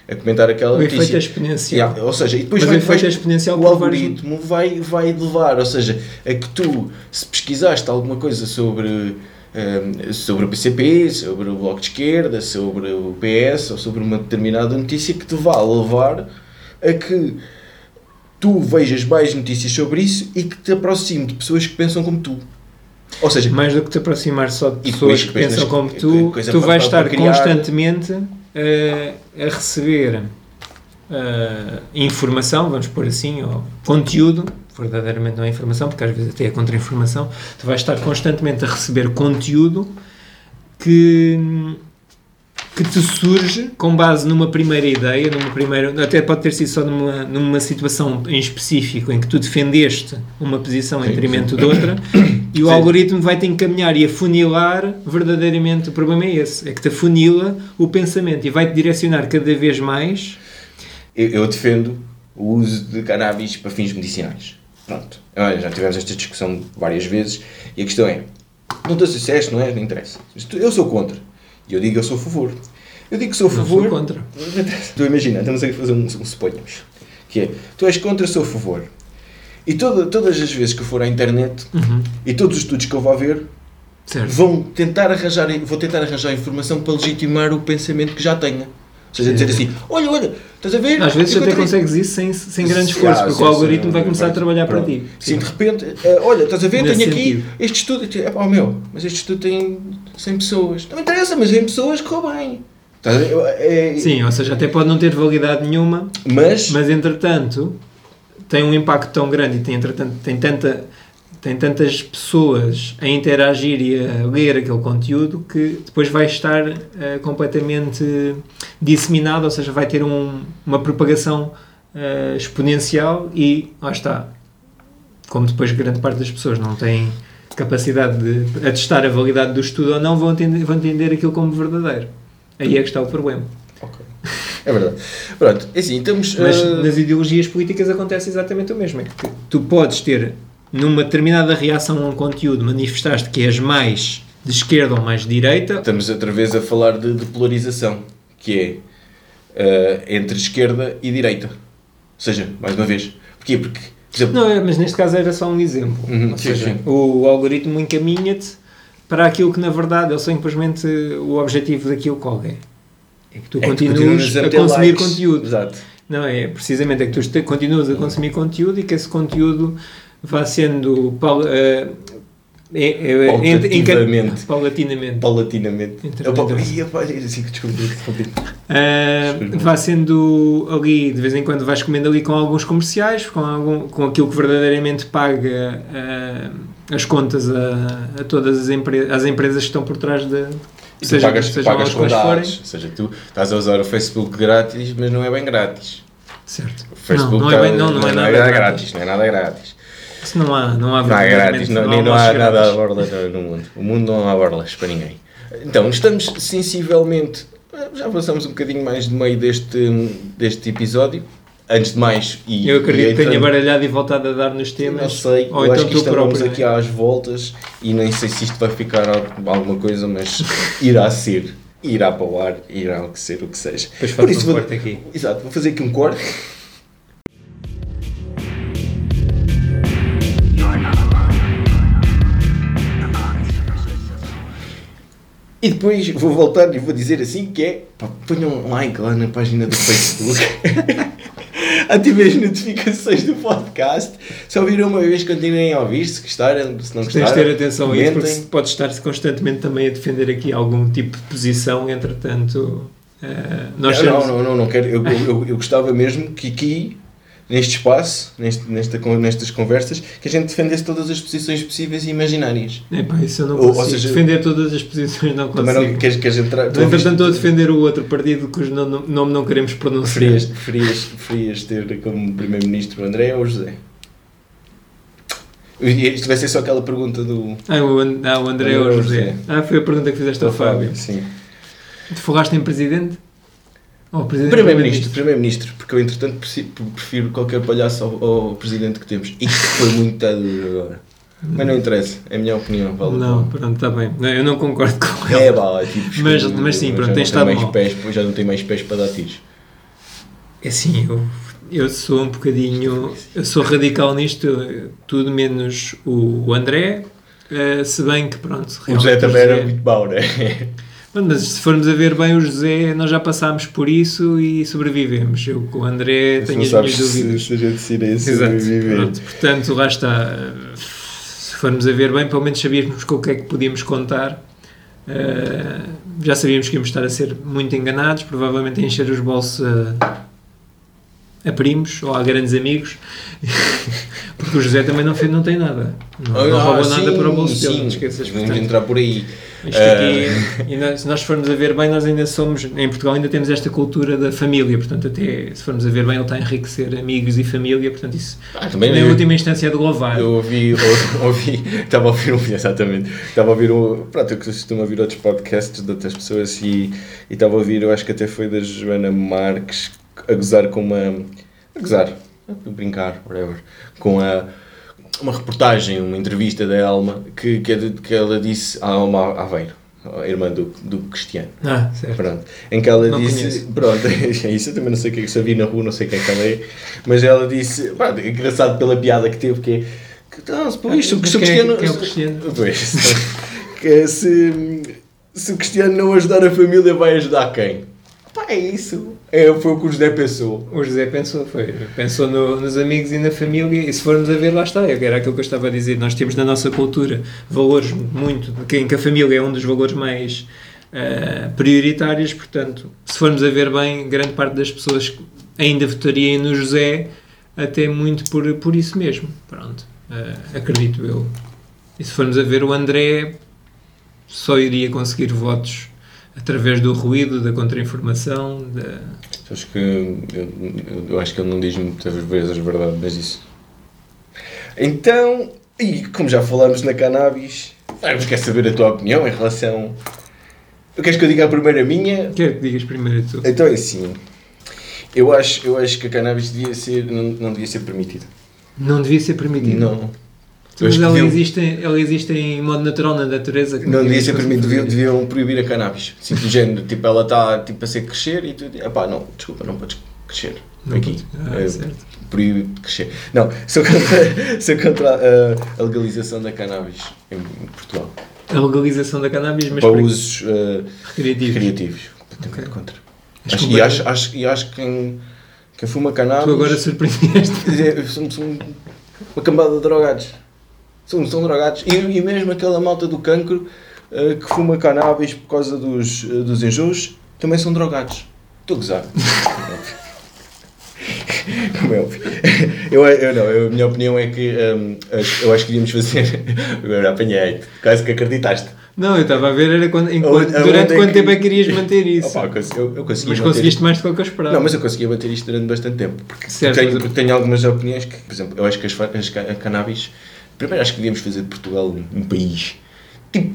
a comentar aquela O efeito notícia. exponencial. Yeah, ou seja, e depois Mas vai, o efeito vai- exponencial o algoritmo vai, vai levar, ou seja, a que tu, se pesquisaste alguma coisa sobre, hum, sobre o PCP, sobre o Bloco de Esquerda, sobre o PS ou sobre uma determinada notícia, que te vá levar a que tu vejas mais notícias sobre isso e que te aproxime de pessoas que pensam como tu. Ou seja, Mais do que te aproximar só de pessoas que pensam nas- como tu, tu vais estar criar- constantemente eh, a receber eh, informação, vamos pôr assim, ou conteúdo, verdadeiramente não é informação, porque às vezes até é contra-informação, tu vais estar constantemente a receber conteúdo que, que te surge com base numa primeira ideia, numa primeira, até pode ter sido só numa, numa situação em específico em que tu defendeste uma posição em Sim, detrimento de outra e o Sim. algoritmo vai-te encaminhar e afunilar verdadeiramente, o problema é esse, é que te afunila o pensamento e vai-te direcionar cada vez mais eu, eu defendo o uso de cannabis para fins medicinais. Pronto. Olha, já tivemos esta discussão várias vezes e a questão é: não te sucesso, não é? Não interessa. Eu sou contra. E eu digo eu sou a favor. Eu digo que sou a Não favor. sou contra. Não. Tu imagina, estamos a fazer um, um suponhamos. Que é: tu és contra, eu sou a favor. E toda, todas as vezes que eu for à internet Uhum. e todos os estudos que eu vou ver certo. vão tentar arranjar, vou tentar arranjar informação para legitimar o pensamento que já tenha. Ou seja, dizer assim: olha, olha, estás a ver? Às vezes até consegues isso sem, sem grande Ah, esforço, porque sim, o algoritmo sim, vai começar a trabalhar para ti. Sim, de repente, eh, olha, estás a ver, Nesse tenho aqui sentido. este estudo, é pá, meu, mas este estudo tem 100 pessoas. Não me interessa, mas 100 pessoas correu bem. É- Sim, ou seja, até pode não ter validade nenhuma, Mas, mas entretanto tem um impacto tão grande e tem, entretanto, tem, tanta, tem tantas pessoas a interagir e a ler aquele conteúdo que depois vai estar eh, completamente disseminado, ou seja, vai ter um- uma propagação eh, exponencial e lá está. Como depois grande parte das pessoas não tem capacidade de atestar a validade do estudo ou não, vão entender, vão entender aquilo como verdadeiro. Aí é que está o problema. Ok. é verdade. Pronto, é assim, temos. Mas eh, nas ideologias políticas acontece exatamente o mesmo. É que tu podes ter, numa determinada reação a um conteúdo, manifestaste que és mais de esquerda ou mais de direita. Estamos outra vez a falar de, de polarização, que é eh, entre esquerda e direita. Ou seja, mais uma vez. Porquê? Porque, por exemplo, Não, é, mas neste caso era só um exemplo. Uhum, ou sim, seja, sim. o algoritmo encaminha-te para aquilo que na verdade é simplesmente o objetivo daquilo qual é. É que tu é que continuas a meter consumir likes. conteúdo. Exato. Não, é precisamente é que tu continuas a consumir conteúdo e que esse conteúdo vá sendo eh, é- é- enca- paulatinamente. Paulatinamente. Assim. Ah, Desculpa. vá sendo ali, de vez em quando vais comendo ali com alguns comerciais, com, algum, com aquilo que verdadeiramente paga ah, as contas a, a todas as, empre as empresas que estão por trás de. E tu seja- pagas, sejam pagas com dados. forem. Ou seja, tu estás a usar o Facebook grátis, mas não é bem grátis. Certo. O Facebook não, não é tá- bem, não, não, é nada grátis. grátis. Não é nada grátis. Se não há, não há, Não há grátis, não, há nem não há almoços nada à grátis. borla no- no mundo. O mundo não há borlas para ninguém. Então, estamos sensivelmente. Já passamos um bocadinho mais de meio deste, deste episódio. Antes de mais, e Eu acredito e que tenha baralhado e voltado a dar nos temas. Não sei, Ou eu então acho que estamos próprio. aqui às voltas e nem sei se isto vai ficar al- alguma coisa, mas irá ser, irá para o ar, irá ser o que seja. Depois Por isso um vou- corte aqui. Exato, vou fazer aqui um corte. E depois vou voltar e vou dizer assim que é pá, ponham um like lá na página do Facebook. Ativem as notificações do podcast. Se ouviram uma vez, continuem a ouvir. Se gostaram, se não Tens de ter atenção a isso, porque comentem. se- podes estar constantemente também a defender aqui algum tipo de posição, entretanto. eh, nós não, somos- não, não, não, não quero. Eu, eu, eu- eu gostava mesmo que aqui, neste espaço, neste, nesta, nestas conversas, que a gente defendesse todas as posições possíveis e imaginárias. Epá, isso eu não Ou- ou consigo. seja, defender todas as posições não Também consigo. não queres, queres entrar. tu No entretanto, estou a defender o outro partido cujo nome, nome não queremos pronunciar. Preferias, preferias, preferias ter como primeiro-ministro o André ou José? E Isto vai ser só aquela pergunta do. Ah, o, An- ah, o André ou o José. Ah, foi a pergunta que fizeste ao Fábio. Sim. Tu falaste em presidente? Primeiro-ministro, primeiro-ministro, porque eu entretanto prefiro qualquer palhaço ao, ao presidente que temos. Isto foi muito duro agora. Mas não interessa, é a minha opinião. Vale Não, pronto, está bem. Não, eu não concordo com ele. É, vá, é tipo, Mas- mas sim, pronto, não tem estado mais mal. pés, Já não tem mais pés para dar tiros. É assim, eu, eu sou um bocadinho. Eu sou radical nisto, tudo menos o, o André. eh, se bem que, pronto. O José também era muito mau, né? Pronto, Mas se formos a ver bem o José, nós já passámos por isso e sobrevivemos. Eu com o André tenho as minhas dúvidas. se a gente se Exato. sobreviver. Pronto, portanto, lá está. Se formos a ver bem, pelo menos sabíamos com o que é que podíamos contar. Uh, já sabíamos que íamos estar a ser muito enganados, provavelmente a encher os bolsos a, a primos ou a grandes amigos, porque o José também não, fez, não tem nada. Não, não Ah, roubou sim, nada para o bolso dele, sim. não esqueças. Vamos portanto. entrar por aí. Isto aqui, e nós- se nós formos a ver bem, nós ainda somos, em Portugal ainda temos esta cultura da família, portanto, até se formos a ver bem, ele está a enriquecer amigos e família, portanto, isso, Ah, também em eu- última instância, é de louvar. Eu ouvi, ou- ouvi, estava a ouvir um, exatamente, estava a ouvir um, pronto, eu costumo ouvir outros podcasts de outras pessoas e, e estava a ouvir, eu acho que até foi da Joana Marques, a gozar com uma, a gozar, brincar, whatever, com a, uma reportagem, uma entrevista da Elma, que, que, é que ela disse à Alma Aveiro, a irmã do, do Cristiano. Ah, certo. Pronto. Em que ela Não disse. conheço. Pronto, é isso eu também não sei o que é que vi na rua, não sei quem é que ela é. Mas ela disse. Pronto, é engraçado pela piada que teve, que é. Que, não, se, pois, se, o- Cristiano. quem é o Cristiano? Pois. que se, se o Cristiano não ajudar a família, vai ajudar quem? Pá, é isso. É, foi o que o José pensou. O José pensou, foi, pensou no- nos amigos e na família, e se formos a ver, lá está, era aquilo que eu estava a dizer. Nós temos na nossa cultura valores muito, em que a família é um dos valores mais eh, prioritários, portanto, se formos a ver bem, grande parte das pessoas ainda votaria no José, até muito por, por isso mesmo. Pronto, eh, acredito eu. E se formos a ver, o André só iria conseguir votos através do ruído, da contra-informação, da. Acho que. Eu, eu- acho que ele não diz muitas vezes a verdade, mas isso. Então. E como já falamos na cannabis, vamos quer saber a tua opinião em relação. Queres que eu diga a primeira minha? Quero que digas primeiro tu. Então é assim. Eu acho, eu acho que a cannabis devia ser, não, não devia ser permitida. Não devia ser permitido. Não. Mas ela deviam- existe, ela existe em modo natural na natureza. Não devia ser permitido, deviam, deviam proibir a cannabis. Tipo, do género, tipo, ela está tipo, a ser crescer e tu epá, não, desculpa, não podes crescer aqui. Ah, É, certo. proíbe de crescer. Não, sou contra, sou contra a, a legalização da cannabis em Portugal. A legalização da cannabis, mas para para usos uh, recreativos. recreativos. Completamente Ok. contra. Acho, e, acho, acho, e acho que quem, quem fuma cannabis. Tu agora surpreendeste. É, São, são uma cambada de drogados. São, são drogados. E, e mesmo aquela malta do cancro eh, que fuma cannabis por causa dos, eh, dos enjoos também são drogados. Estou a gozar. Como é óbvio. Eu, eu não, eu- a minha opinião é que hum, acho- eu acho que devíamos fazer. Agora apanhei, quase que acreditaste. Não, eu estava a ver era quando, enquanto, Aonde- durante aonde é quanto que- tempo é que irias manter isso. Opa, eu consegui- eu, mas manter conseguiste mais do que eu esperava. Não, mas eu conseguia bater isto durante bastante tempo. Porque, Certo, tenho, mas- porque tenho algumas opiniões que, por exemplo, eu acho que as, as a cannabis. Primeiro, acho que devíamos fazer de Portugal um, um país. Tipo,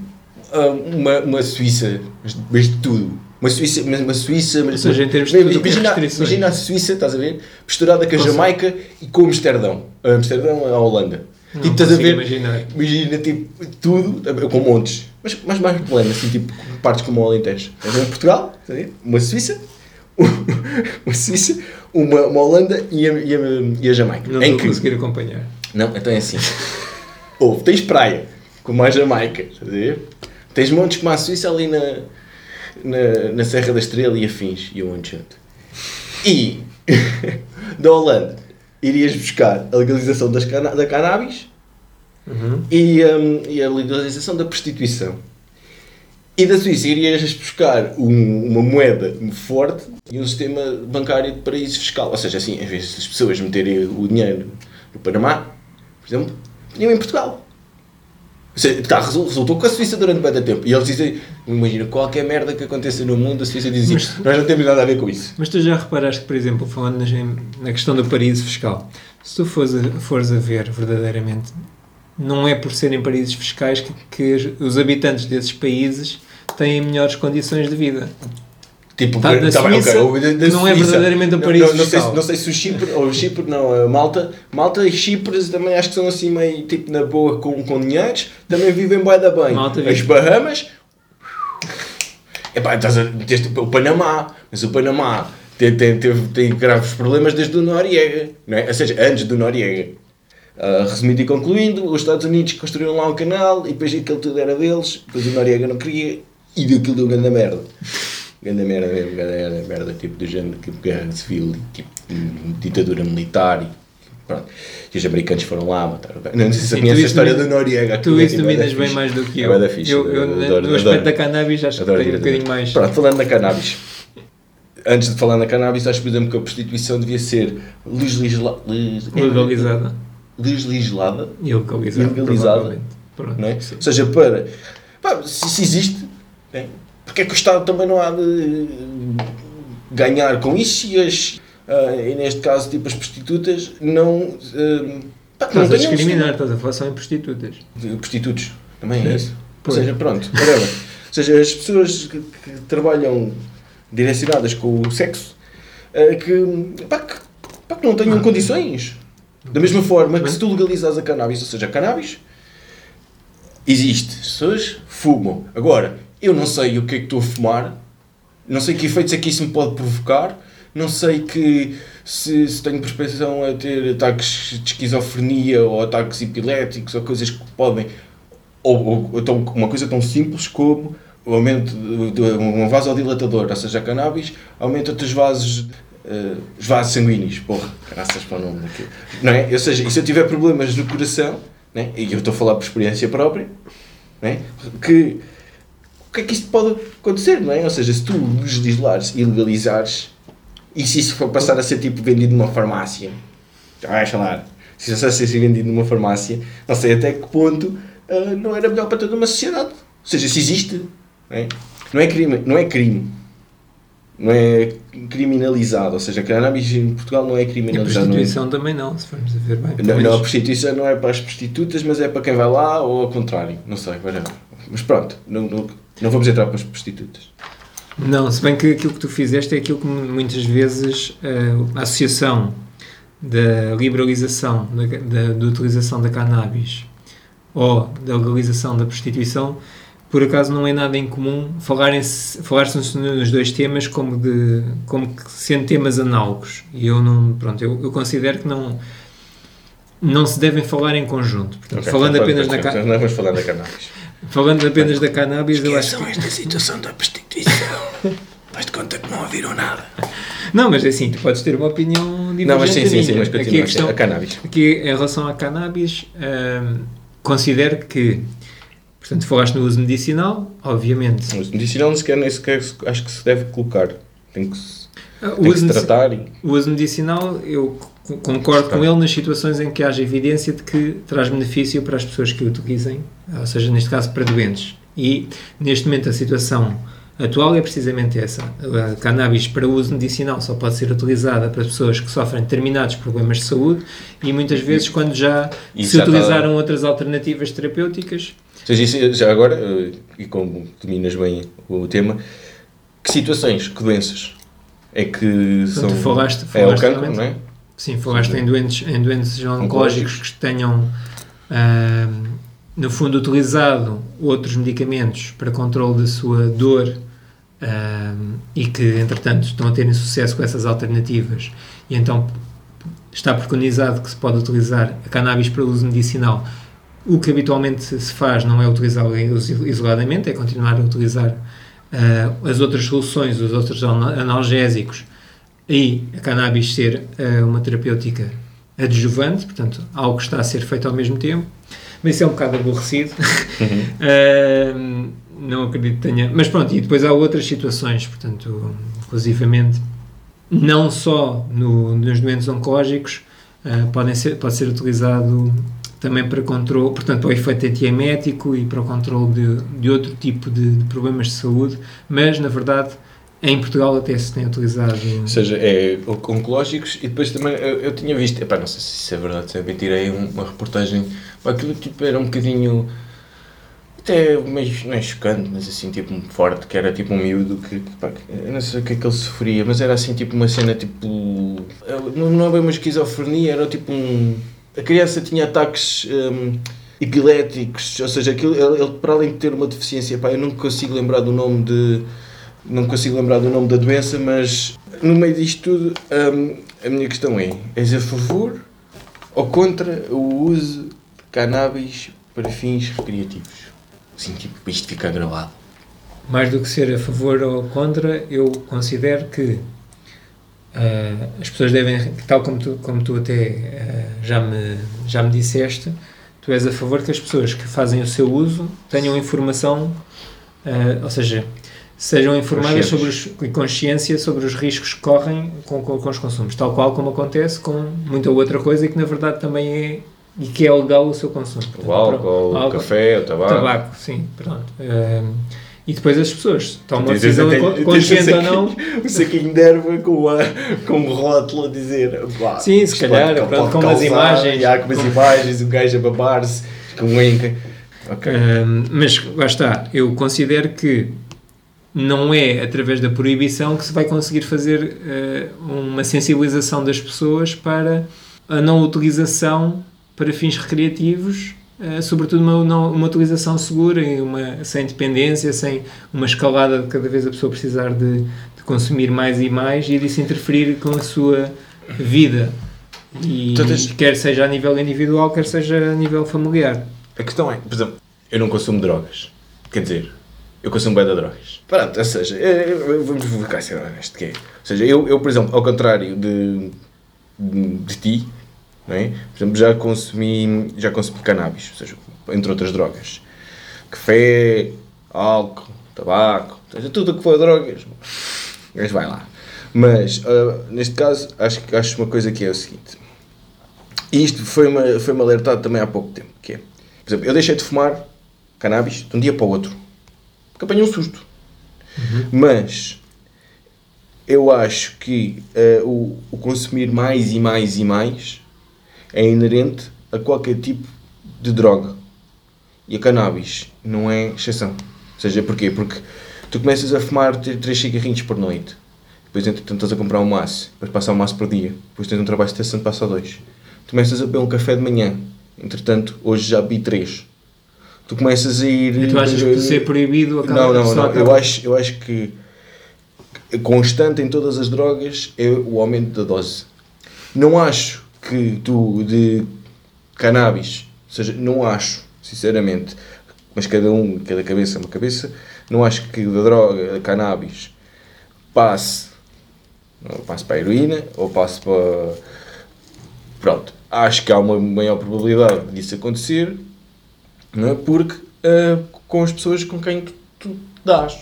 ah, uma, uma Suíça, mas, mas de tudo. Uma Suíça, mas uma Suíça. Mas, Ou seja, em termos de tudo imagina, imagina a Suíça, estás a ver? Misturada com a. Jamaica e com o Amsterdão. A Amsterdão, a Holanda. Não tipo, estás a ver? imaginar. Imagina, tipo, tudo, com montes. Mas, mas mais plano, assim, tipo, partes como o Alentejo. Estás a ver? Portugal, estás a ver? uma Suíça, uma Suíça, uma, uma Holanda e a, e a, e a Jamaica. Não em estou a que, conseguir acompanhar. não, então é assim. Houve, tens praia, como a Jamaica? Tens montes como a Suíça ali na, na, na Serra da Estrela e afins, e onde janto. E da Holanda irias buscar a legalização das cana da cannabis Uhum. e, hum, e a legalização da prostituição. E da Suíça irias buscar um- uma moeda forte e um sistema bancário de paraíso fiscal. Ou seja, assim, em vez das pessoas meterem o dinheiro no Panamá, por exemplo, tinham em Portugal. Tá, resul- resultou com a Suíça durante muito tempo. E eles dizem, imagina, qualquer merda que aconteça no mundo, a Suíça diz assim, Mas- nós não temos nada a ver com isso. Mas tu já reparaste que, por exemplo, falando na questão do paraíso fiscal, se tu fores a, fores a ver verdadeiramente, não é por serem paraísos fiscais que, que os habitantes desses países têm melhores condições de vida. Tipo, Tá, da tá Suíça, ok, o da- da não é Suíça. verdadeiramente um paraíso não, não sei, não sei se o Chipre, ou o Chipre, não, a Malta, Malta e Chipre também acho que são assim meio tipo na boa com, com dinheiros, também vivem bué da bem. Malta As. Bahamas, epá, estás a, tens, o Panamá, mas o Panamá tem, tem, teve, tem graves problemas desde o Noriega, não é? ou seja, antes do Noriega. Ah, resumindo e concluindo, os Estados Unidos construíram lá um canal e depois aquilo tudo era deles, depois o Noriega não queria e deu grande merda. Grande merda mesmo, grande merda, tipo do género, tipo guerra civil, tipo ditadura militar e pronto. E os americanos foram lá matar o gajo. Não sei se Sim, conhece a história do Noriega. Tu é isso tipo, é dominas da bem mais do que É eu. da fixe, eu, eu, adoro, no aspecto adoro. da cannabis acho que Adoro, tenho um bocadinho mais. Pronto, falando da cannabis. Antes de falar na cannabis, acho, por exemplo, que a prostituição devia ser legisla, Legalizada. legislada, E legalizada. Legalizada. provavelmente. Pronto. é? Ou seja, para. pá, se, se existe, né? Porque é que o Estado também não há de ganhar com isso e, as, ah, e neste caso, tipo, as prostitutas não. ah, pá, Estás a tenham- discriminar, estás a falar só em prostitutas. prostitutos. Também é É. isso. Pois. Ou seja, pronto, whatever. Ou seja, as pessoas que, que trabalham direcionadas com o sexo eh, que, pá, que, pá, que não tenham Ah. condições. Da mesma forma que se tu legalizas a cannabis, ou seja, a cannabis existe, as pessoas fumam. Agora, eu não sei o que é que estou a fumar, não sei que efeitos é que isso me pode provocar, não sei que se, se tenho propensão a ter ataques de esquizofrenia ou ataques epiléticos ou coisas que podem. Ou, ou, uma coisa tão simples como o aumento de, de um vasodilatador, ou seja, a cannabis, aumenta-te os vasos, eh, os vasos sanguíneos. Porra, graças para o nome daquilo. Não é? Ou seja, e se eu tiver problemas no coração, né? e eu estou a falar por experiência própria, né? que o que é que isto pode acontecer, não é? Ou seja, se tu legislares e legalizares, e se isso for passar a ser tipo vendido numa farmácia, já vais falar, se isso fosse ser vendido numa farmácia, não sei até que ponto ah, não era melhor para toda uma sociedade. Ou seja, se existe, não é? Não é crime, não é crime. Não é criminalizado, ou seja, a cannabis em Portugal não é E a criminalizado. não é- prostituição também não, se formos a ver bem. não, não, a prostituição não é para as prostitutas, mas é para quem vai lá ou ao contrário. Não sei, whatever. Mas pronto, não, não, não vamos entrar para as prostitutas. Não, se bem que aquilo que tu fizeste é aquilo que muitas vezes eh, a associação da liberalização da, da, da utilização da cannabis ou da legalização da prostituição, por acaso não é nada incomum falarem-se falar-se nos dois temas como, de, como sendo temas análogos. E eu não, pronto, eu, eu considero que não, não se devem falar em conjunto. Portanto, Ok, falando, então, apenas na, ca- então Não vamos falar da cannabis. Falando apenas da cannabis, eu acho que esta situação da prostituição. Faz de conta que não ouviram nada. Não, mas é assim, tu podes ter uma opinião divergente Não, mas sim, sim, sim, mas Aqui continua. a questão, A cannabis. aqui em relação à cannabis, hum, considero que, portanto, falaste no uso medicinal, obviamente. Mas medicinal nem sequer, nem sequer se- acho que se deve colocar. Tem que se, O tem que uso, se tratar e... o uso medicinal, eu concordo com ele nas situações em que haja evidência de que traz benefício para as pessoas que o utilizem, ou seja, neste caso para doentes. E neste momento a situação atual é precisamente essa. A cannabis para uso medicinal só pode ser utilizada para pessoas que sofrem determinados problemas de saúde e muitas vezes quando já E se já está- utilizaram outras alternativas terapêuticas, Ou seja, isso- já agora, eh, e como dominas bem o tema, que situações, que doenças é que são. tu falaste- é o falaste cancro, não é? Sim, falaste em doentes, em doentes oncológicos que tenham ahm, no fundo utilizado outros medicamentos para controle da sua dor ahm, e que entretanto estão a terem sucesso com essas alternativas e então está preconizado que se pode utilizar a cannabis para uso medicinal. O que habitualmente se faz não é utilizá-lo isoladamente, é continuar a utilizar ah, as outras soluções, os outros ana- analgésicos e a cannabis ser ah, uma terapêutica adjuvante, portanto, algo que está a ser feito ao mesmo tempo. Mas isso é um bocado aborrecido. Ah, não acredito que tenha. Mas pronto, e depois há outras situações, portanto, inclusivamente, não só no- nos doentes oncológicos, ah, podem ser, pode ser utilizado também para controle, portanto, para o efeito antiemético e para o controle de, de outro tipo de, de problemas de saúde, mas na verdade em Portugal até se tem utilizado. Ou seja, é oncológicos e depois também eu, eu tinha visto, epá, não sei se isso é verdade, se é mentira, aí uma reportagem, aquilo tipo era um bocadinho, até meio, não é chocante, mas assim, tipo forte, que era tipo um miúdo que, pá, eu não sei o que é que ele sofria, mas era assim tipo uma cena tipo, não, é bem uma esquizofrenia, era tipo um, a criança tinha ataques hum, epiléticos, ou seja, aquilo, ele, ele, para além de ter uma deficiência, pá, eu não consigo lembrar do nome de não consigo lembrar do nome da doença, mas no meio disto tudo, hum, a minha questão é: és a favor ou contra o uso de cannabis para fins recreativos? Assim, tipo, para isto ficar gravado. Mais do que ser a favor ou contra, eu considero que ah, as pessoas devem, tal como tu, como tu até ah, já, me, já me disseste, tu és a favor que as pessoas que fazem o seu uso tenham informação, ah, ou seja, sejam informadas sobre os, e consciência sobre os riscos que correm com, com, com os consumos, tal qual como acontece com muita outra coisa e que na verdade também é e que é legal o seu consumo. O Portanto, álcool, o álcool, café, o tabaco. tabaco, sim, pronto. Ahm, e depois as pessoas tomam a decisão consciente um ou não. Um saquinho de erva com, a, com um rótulo a dizer. Sim, se calhar, pronto, com umas causar, imagens. há com umas imagens, um gajo a babar-se, com um enca. Ok. Ahm, mas lá está, eu considero que não é através da proibição que se vai conseguir fazer eh, uma sensibilização das pessoas para a não utilização para fins recreativos, eh, sobretudo uma, não- uma utilização segura e uma, sem dependência, sem uma escalada de cada vez a pessoa precisar de, de consumir mais e mais e disso interferir com a sua vida. E Todas- quer seja a nível individual, quer seja a nível familiar. A questão é, por exemplo, eu não consumo drogas. Quer dizer, eu consumo bem de drogas. Pronto, ou seja, eh, eh, vamos ficar ser honesto. Que é. Ou seja, eu, eu, por exemplo, ao contrário de, de, de ti, é? por exemplo, já consumi, já consumi cannabis, ou seja, entre outras drogas. Café, álcool, tabaco, ou seja, tudo o que for drogas, mas vai lá. Mas, ah, neste caso, acho, acho uma coisa que é o seguinte. Isto foi-me foi alertado também há pouco tempo, que é, por exemplo, eu deixei de fumar cannabis de um dia para o outro. Porque apanhei um susto. Mas eu acho que eh, o, o consumir mais e mais e mais é inerente a qualquer tipo de droga. E a cannabis não é exceção. Ou seja, porquê? Porque tu começas a fumar 3 cigarrinhos por noite. Depois, entretanto, estás a comprar um maço. Depois passa um maço por dia. Depois tens um trabalho de estação, passa a dois. Tu começas a beber um café de manhã. Entretanto, hoje já bebi três. Tu começas a ir... E tu achas que por ser proibido acaba Não, não, não. acaba- Eu acho, eu acho que constante em todas as drogas é o aumento da dose. Não acho que tu de cannabis, ou seja, não acho, sinceramente, mas cada um, cada cabeça é uma cabeça, não acho que da droga, da cannabis, passe, passe para a heroína ou passe para. Pronto, acho que há uma maior probabilidade disso acontecer, não é? Porque ah, com as pessoas com quem tu, tu dás.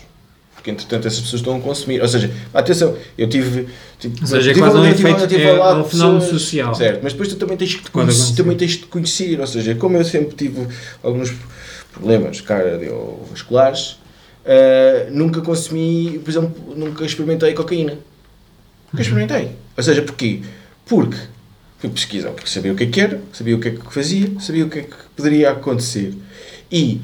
Porque entretanto essas pessoas estão a consumir. Ou seja, atenção, eu tive. tive Ou seja, é tive quase a- um efeito- tive é um fenómeno social. Certo, mas depois tu também tens que conhecer, também tens de conhecer. Ou seja, como eu sempre tive alguns problemas cardiovasculares, uh, nunca consumi, por exemplo, nunca experimentei cocaína. Nunca experimentei. Ou seja, porquê? Porque fui pesquisar, porque sabia o que é que era, sabia o que é que fazia, sabia o que é que poderia acontecer. E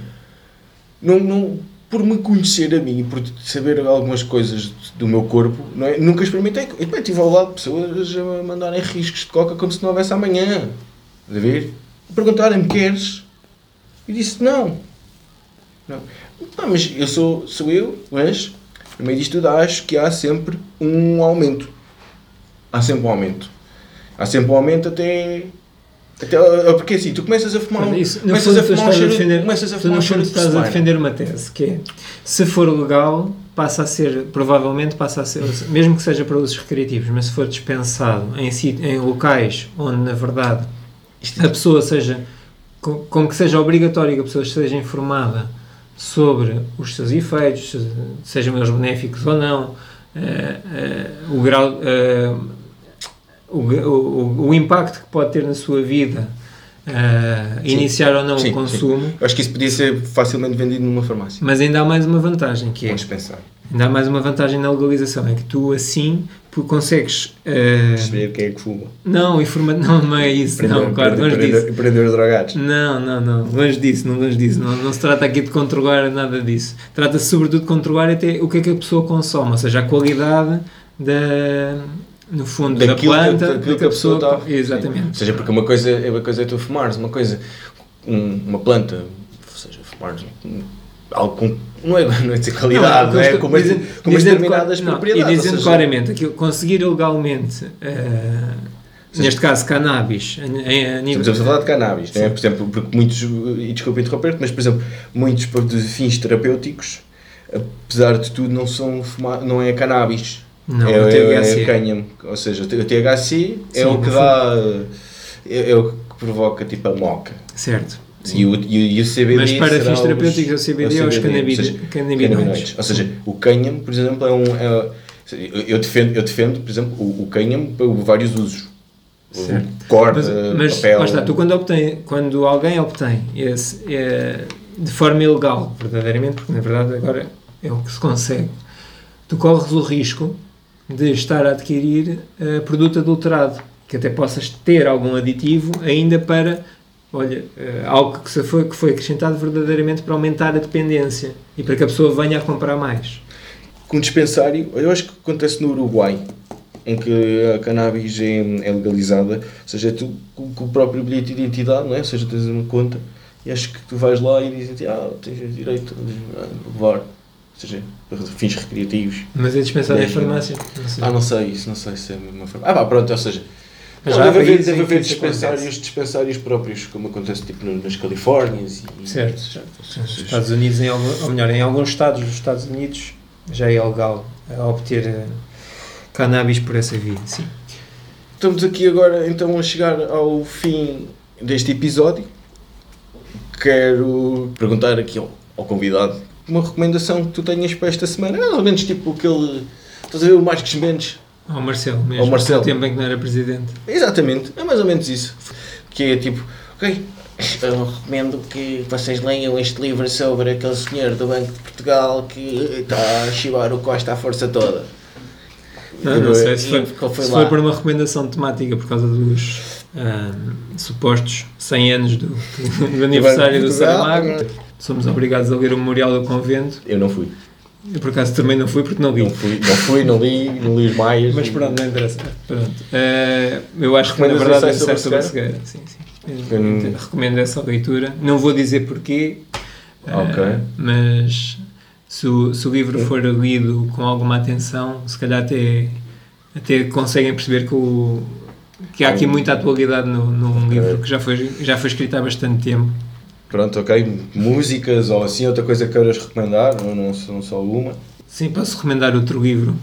não, não, por me conhecer a mim por saber algumas coisas do meu corpo, não é? nunca experimentei. E depois estive ao lado de pessoas a mandarem riscos de coca como se não houvesse amanhã. De ver? Perguntarem-me: queres? E disse: não. Não. Ah, mas eu sou, sou eu, mas no meio disto tudo acho que há sempre um aumento. Há sempre um aumento. Há sempre um aumento até. até porque assim, tu começas a fumar. um- Isso, começas fundo, a fumar um estás a cheiro- defender, começas a fumar um cheiro fundo, estás a defender uma tese, que é, se for legal, passa a ser, provavelmente passa a ser, mesmo que seja para usos recreativos, mas se for dispensado em, em locais onde, na verdade, a pessoa seja, com, com que seja obrigatório que a pessoa esteja informada sobre os seus efeitos, se- sejam eles benéficos ou não, eh, eh, o grau, eh, o, o, o impacto que pode ter na sua vida, Sim. iniciar ou não Sim, o consumo, Eu acho que isso podia ser facilmente vendido numa farmácia. mas ainda há mais uma vantagem, que é, Vamos pensar. ainda há mais uma vantagem na legalização, é que tu assim consegues, eh, Perceber quem é que fuma. não, informa, não, não é isso, não, claro, longe disso. Empreendedores drogados. Não, não, não, longe disso, não longe disso. Não, não se trata aqui de controlar nada disso. Trata-se sobretudo de controlar até o que é que a pessoa consome, ou seja, a qualidade da, no fundo, da Daquilo planta, daquilo que a pessoa está. Sim. Exatamente. Ou seja, porque uma coisa, é uma coisa é tu fumares, uma coisa, um- uma planta, ou seja, fumares um- algo com. Não é, não é de qualidade, não, é? consta- Com umas, determinadas não, propriedades. E dizendo seja, claramente, aquilo, conseguir legalmente, eh, neste caso, cannabis, a, a, nível. Estamos a falar de cannabis, é? Por exemplo, porque muitos, e desculpa interromper mas por exemplo, muitos para fins terapêuticos, apesar de tudo, não são fuma, não é cannabis. Não, é, o é, THC. é cânhamo. Ou seja, o THC é Sim, o que no dá. É, é o que provoca tipo a moca. Certo. E o, e, o- e o CBD. Mas para fins os- terapêuticos, o CBD é os CBD, ou seja, o cânhamo, por exemplo, é um. é- eu, defendo, eu defendo, por exemplo, o, o cânhamo para vários usos. Certo. Corda, Mas, mas papel. lá está, tu quando, obtém, quando alguém obtém esse, é, de forma ilegal, verdadeiramente, porque na verdade agora é o que se consegue, tu corres o risco de estar a adquirir eh, produto adulterado, que até possas ter algum aditivo ainda para, olha, eh, algo que, foi, que foi acrescentado verdadeiramente para aumentar a dependência e para que a pessoa venha a comprar mais. com dispensário, eu acho que acontece no Uruguai, em que a cannabis é, é legalizada, ou seja, tu com, o próprio bilhete de identidade, não é? ou seja, tens uma conta, e acho que tu vais lá e dizem ah, tens direito a levar, ou seja, para fins recreativos. Mas é dispensado em farmácia. Não sei. Ah, não sei, isso não sei se é uma forma. Ah, pá, pronto, ou seja, Mas não, deve haver, deve haver dispensários, dispensários próprios, como acontece tipo nas Califórnias e Certo, certo. Nos Estados Unidos, em ou melhor, em alguns estados dos Estados Unidos já é legal a obter eh, cannabis por essa via, sim. Estamos aqui agora então a chegar ao fim deste episódio. Quero perguntar aqui ao, ao convidado uma recomendação que tu tenhas para esta semana. Mais ou menos tipo aquele. Estás a ver o Marcos Mendes? Ao Marcelo mesmo, Ao Marcelo. no tempo em que não era presidente. Exatamente, é mais ou menos isso. Que é tipo, ok, eu recomendo que vocês leiam este livro sobre aquele senhor do Banco de Portugal que está a chivar o Costa à força toda. Não, não sei se E foi, se foi por uma recomendação temática por causa dos ah, supostos 100 anos do, do aniversário do. Saramago. Somos obrigados a ler o Memorial do Convento. Eu não fui. Eu, por acaso, também não fui porque não li. Não fui, não, fui, não li, não li os maias. Mas pronto, não interessa. Pronto. Eh, eu acho que na verdade é ensaio sobre a cegueira. Sim, sim. Eu Hum. Recomendo essa leitura. Não vou dizer porquê, Ok. mas se o, se o livro for lido com alguma atenção, se calhar até, até conseguem perceber que, o, que há aqui muita atualidade no, num Ok. livro que já foi, já foi escrito há bastante tempo. Pronto, ok. Músicas ou assim, outra coisa que queiras recomendar, não, não, não só uma. Sim, posso recomendar outro livro.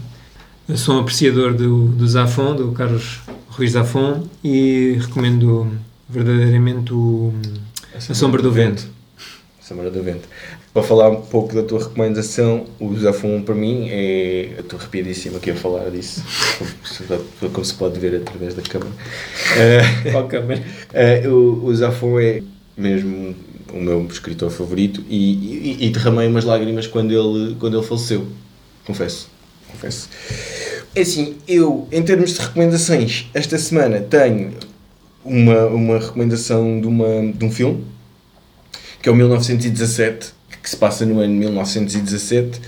Eu sou um apreciador do, do Zafon, do Carlos Ruiz Zafon, e recomendo verdadeiramente o A Sombra do Vento. A Sombra do Vento. Para falar um pouco da tua recomendação, o Zafon para mim é. Eu estou arrepiadíssimo aqui a falar disso, como, como se pode ver através da câmara. Eh, Qual câmara? eh, o, o Zafon é mesmo o meu escritor favorito e, e, e derramei umas lágrimas quando ele, quando ele faleceu. Confesso. Confesso. É assim, eu, em termos de recomendações, esta semana tenho uma, uma recomendação de, uma, de um filme, que é o 1917, que se passa no ano 1917,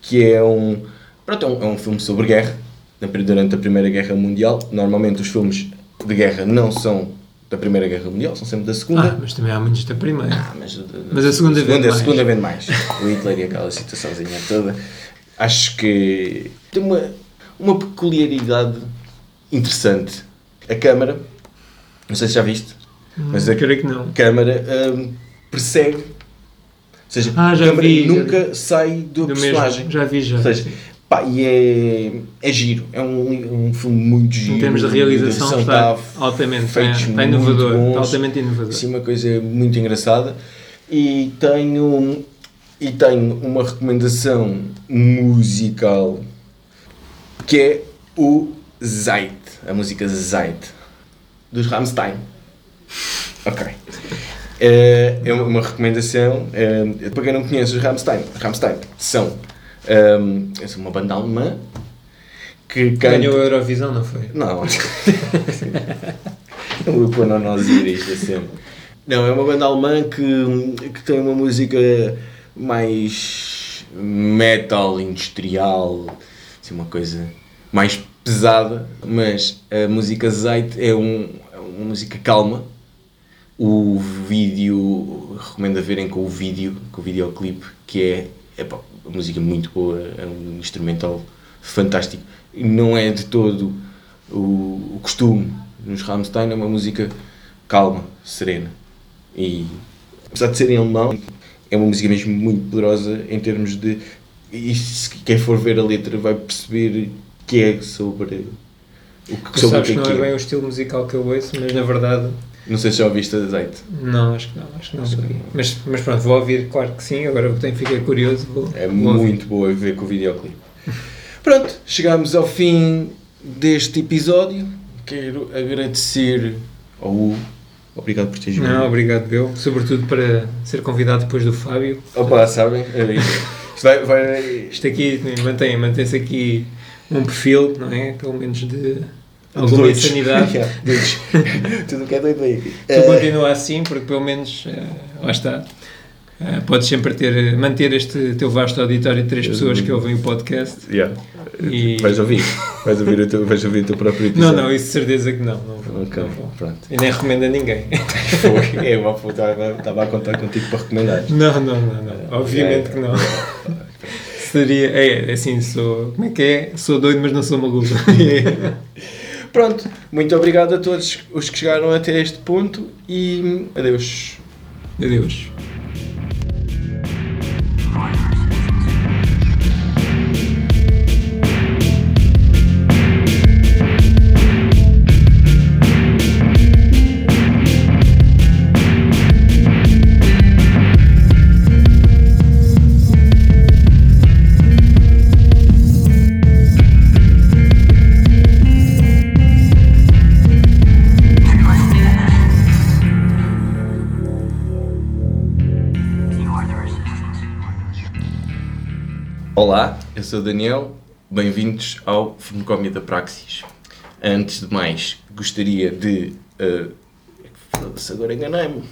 que é um, pronto, é um, é um filme sobre guerra, durante a Primeira Guerra Mundial. Normalmente os filmes de guerra não são da Primeira Guerra Mundial, são sempre da Segunda. Ah, mas também há muitos da Primeira. Ah, mas, Mas a segunda vende a mais. segunda vende mais. O Hitler e aquela situaçãozinha toda. Acho que tem uma, uma peculiaridade interessante. A Câmara, não sei se já viste, mas a creio que não. Câmara hum, persegue. Ou seja, Ah, a Câmara vi. nunca sai do, Do personagem. mesmo. Já vi, já. Ou seja, pá, e é, é giro. É um, um filme muito giro. Em termos de realização está tá altamente, está, feitos está inovador. bons. Está altamente inovador. Assim, uma coisa muito engraçada. E tenho, e tenho uma recomendação musical que é o Zeit, a música Zeit, dos Rammstein. Ok. É, é uma recomendação. é, para quem não conhece os Rammstein, Rammstein são, é, são uma banda alemã que canta. Ganhou a Eurovisão, não foi? Não. não vou pôr no nós isto é sempre. Não, é uma banda alemã que, que tem uma música mais metal industrial, assim, uma coisa mais pesada, mas a música Zeit é, um, é uma música calma. O vídeo, recomendo a verem com o vídeo, com o videoclipe, que é, é pá, uma música muito boa, é um instrumental fantástico. Não é de todo o, o costume nos Rammstein, é uma música calma, serena. E apesar de ser em alemão, é uma música mesmo muito poderosa em termos de. E se quem for ver a letra vai perceber que é sobre o que, Tu sobre o sabes que que é não é que bem é. o estilo musical que eu ouço, mas na verdade, Não sei se já ouviste azeite. não, acho que não. Acho que não ouvi. Mas, mas pronto, vou ouvir, claro que sim. Agora que tenho, fiquei curioso. Vou, É vou ouvir. muito boa ver com o videoclipe. Pronto, chegamos ao fim deste episódio. Quero agradecer ao Hugo. Obrigado por teres vindo. Não, obrigado, eu. Sobretudo para ser convidado depois do Fábio. Opa, sabem? Era isto. Isto vai, vai, Isto aqui mantém, mantém-se aqui um perfil, não é? Pelo menos de alguma doidos. insanidade. Yeah, doidos. Tudo o que é doido aí. Tu Eh, continua assim, porque pelo menos, eh, lá está, eh, podes sempre ter, manter este teu vasto auditório de três pessoas que ouvem o podcast. yeah. E- Vais ouvir. Vais ouvir, o teu, vais ouvir o teu próprio Não, episódio. não, isso de certeza que não. não, vou, Ok, não vou. pronto. E nem recomendo a ninguém. Foi. Eu estava estava a contar contigo para recomendar. Não, não, não, não. Obviamente que não. Seria, é, assim, sou, como é que é? Sou doido, mas não sou maluco. Pronto, muito obrigado a todos os que chegaram até este ponto e adeus. Adeus. Sou o Daniel, bem-vindos ao Fernocómia da Praxis. Antes de mais, gostaria de. Uh, agora enganei-me.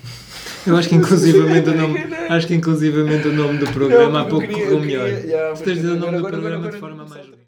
Eu acho que inclusivamente o nome, acho que inclusivamente o nome do programa há pouco correu melhor. já, Tu tens de dizer o nome agora, do agora, programa agora, de forma agora, mais.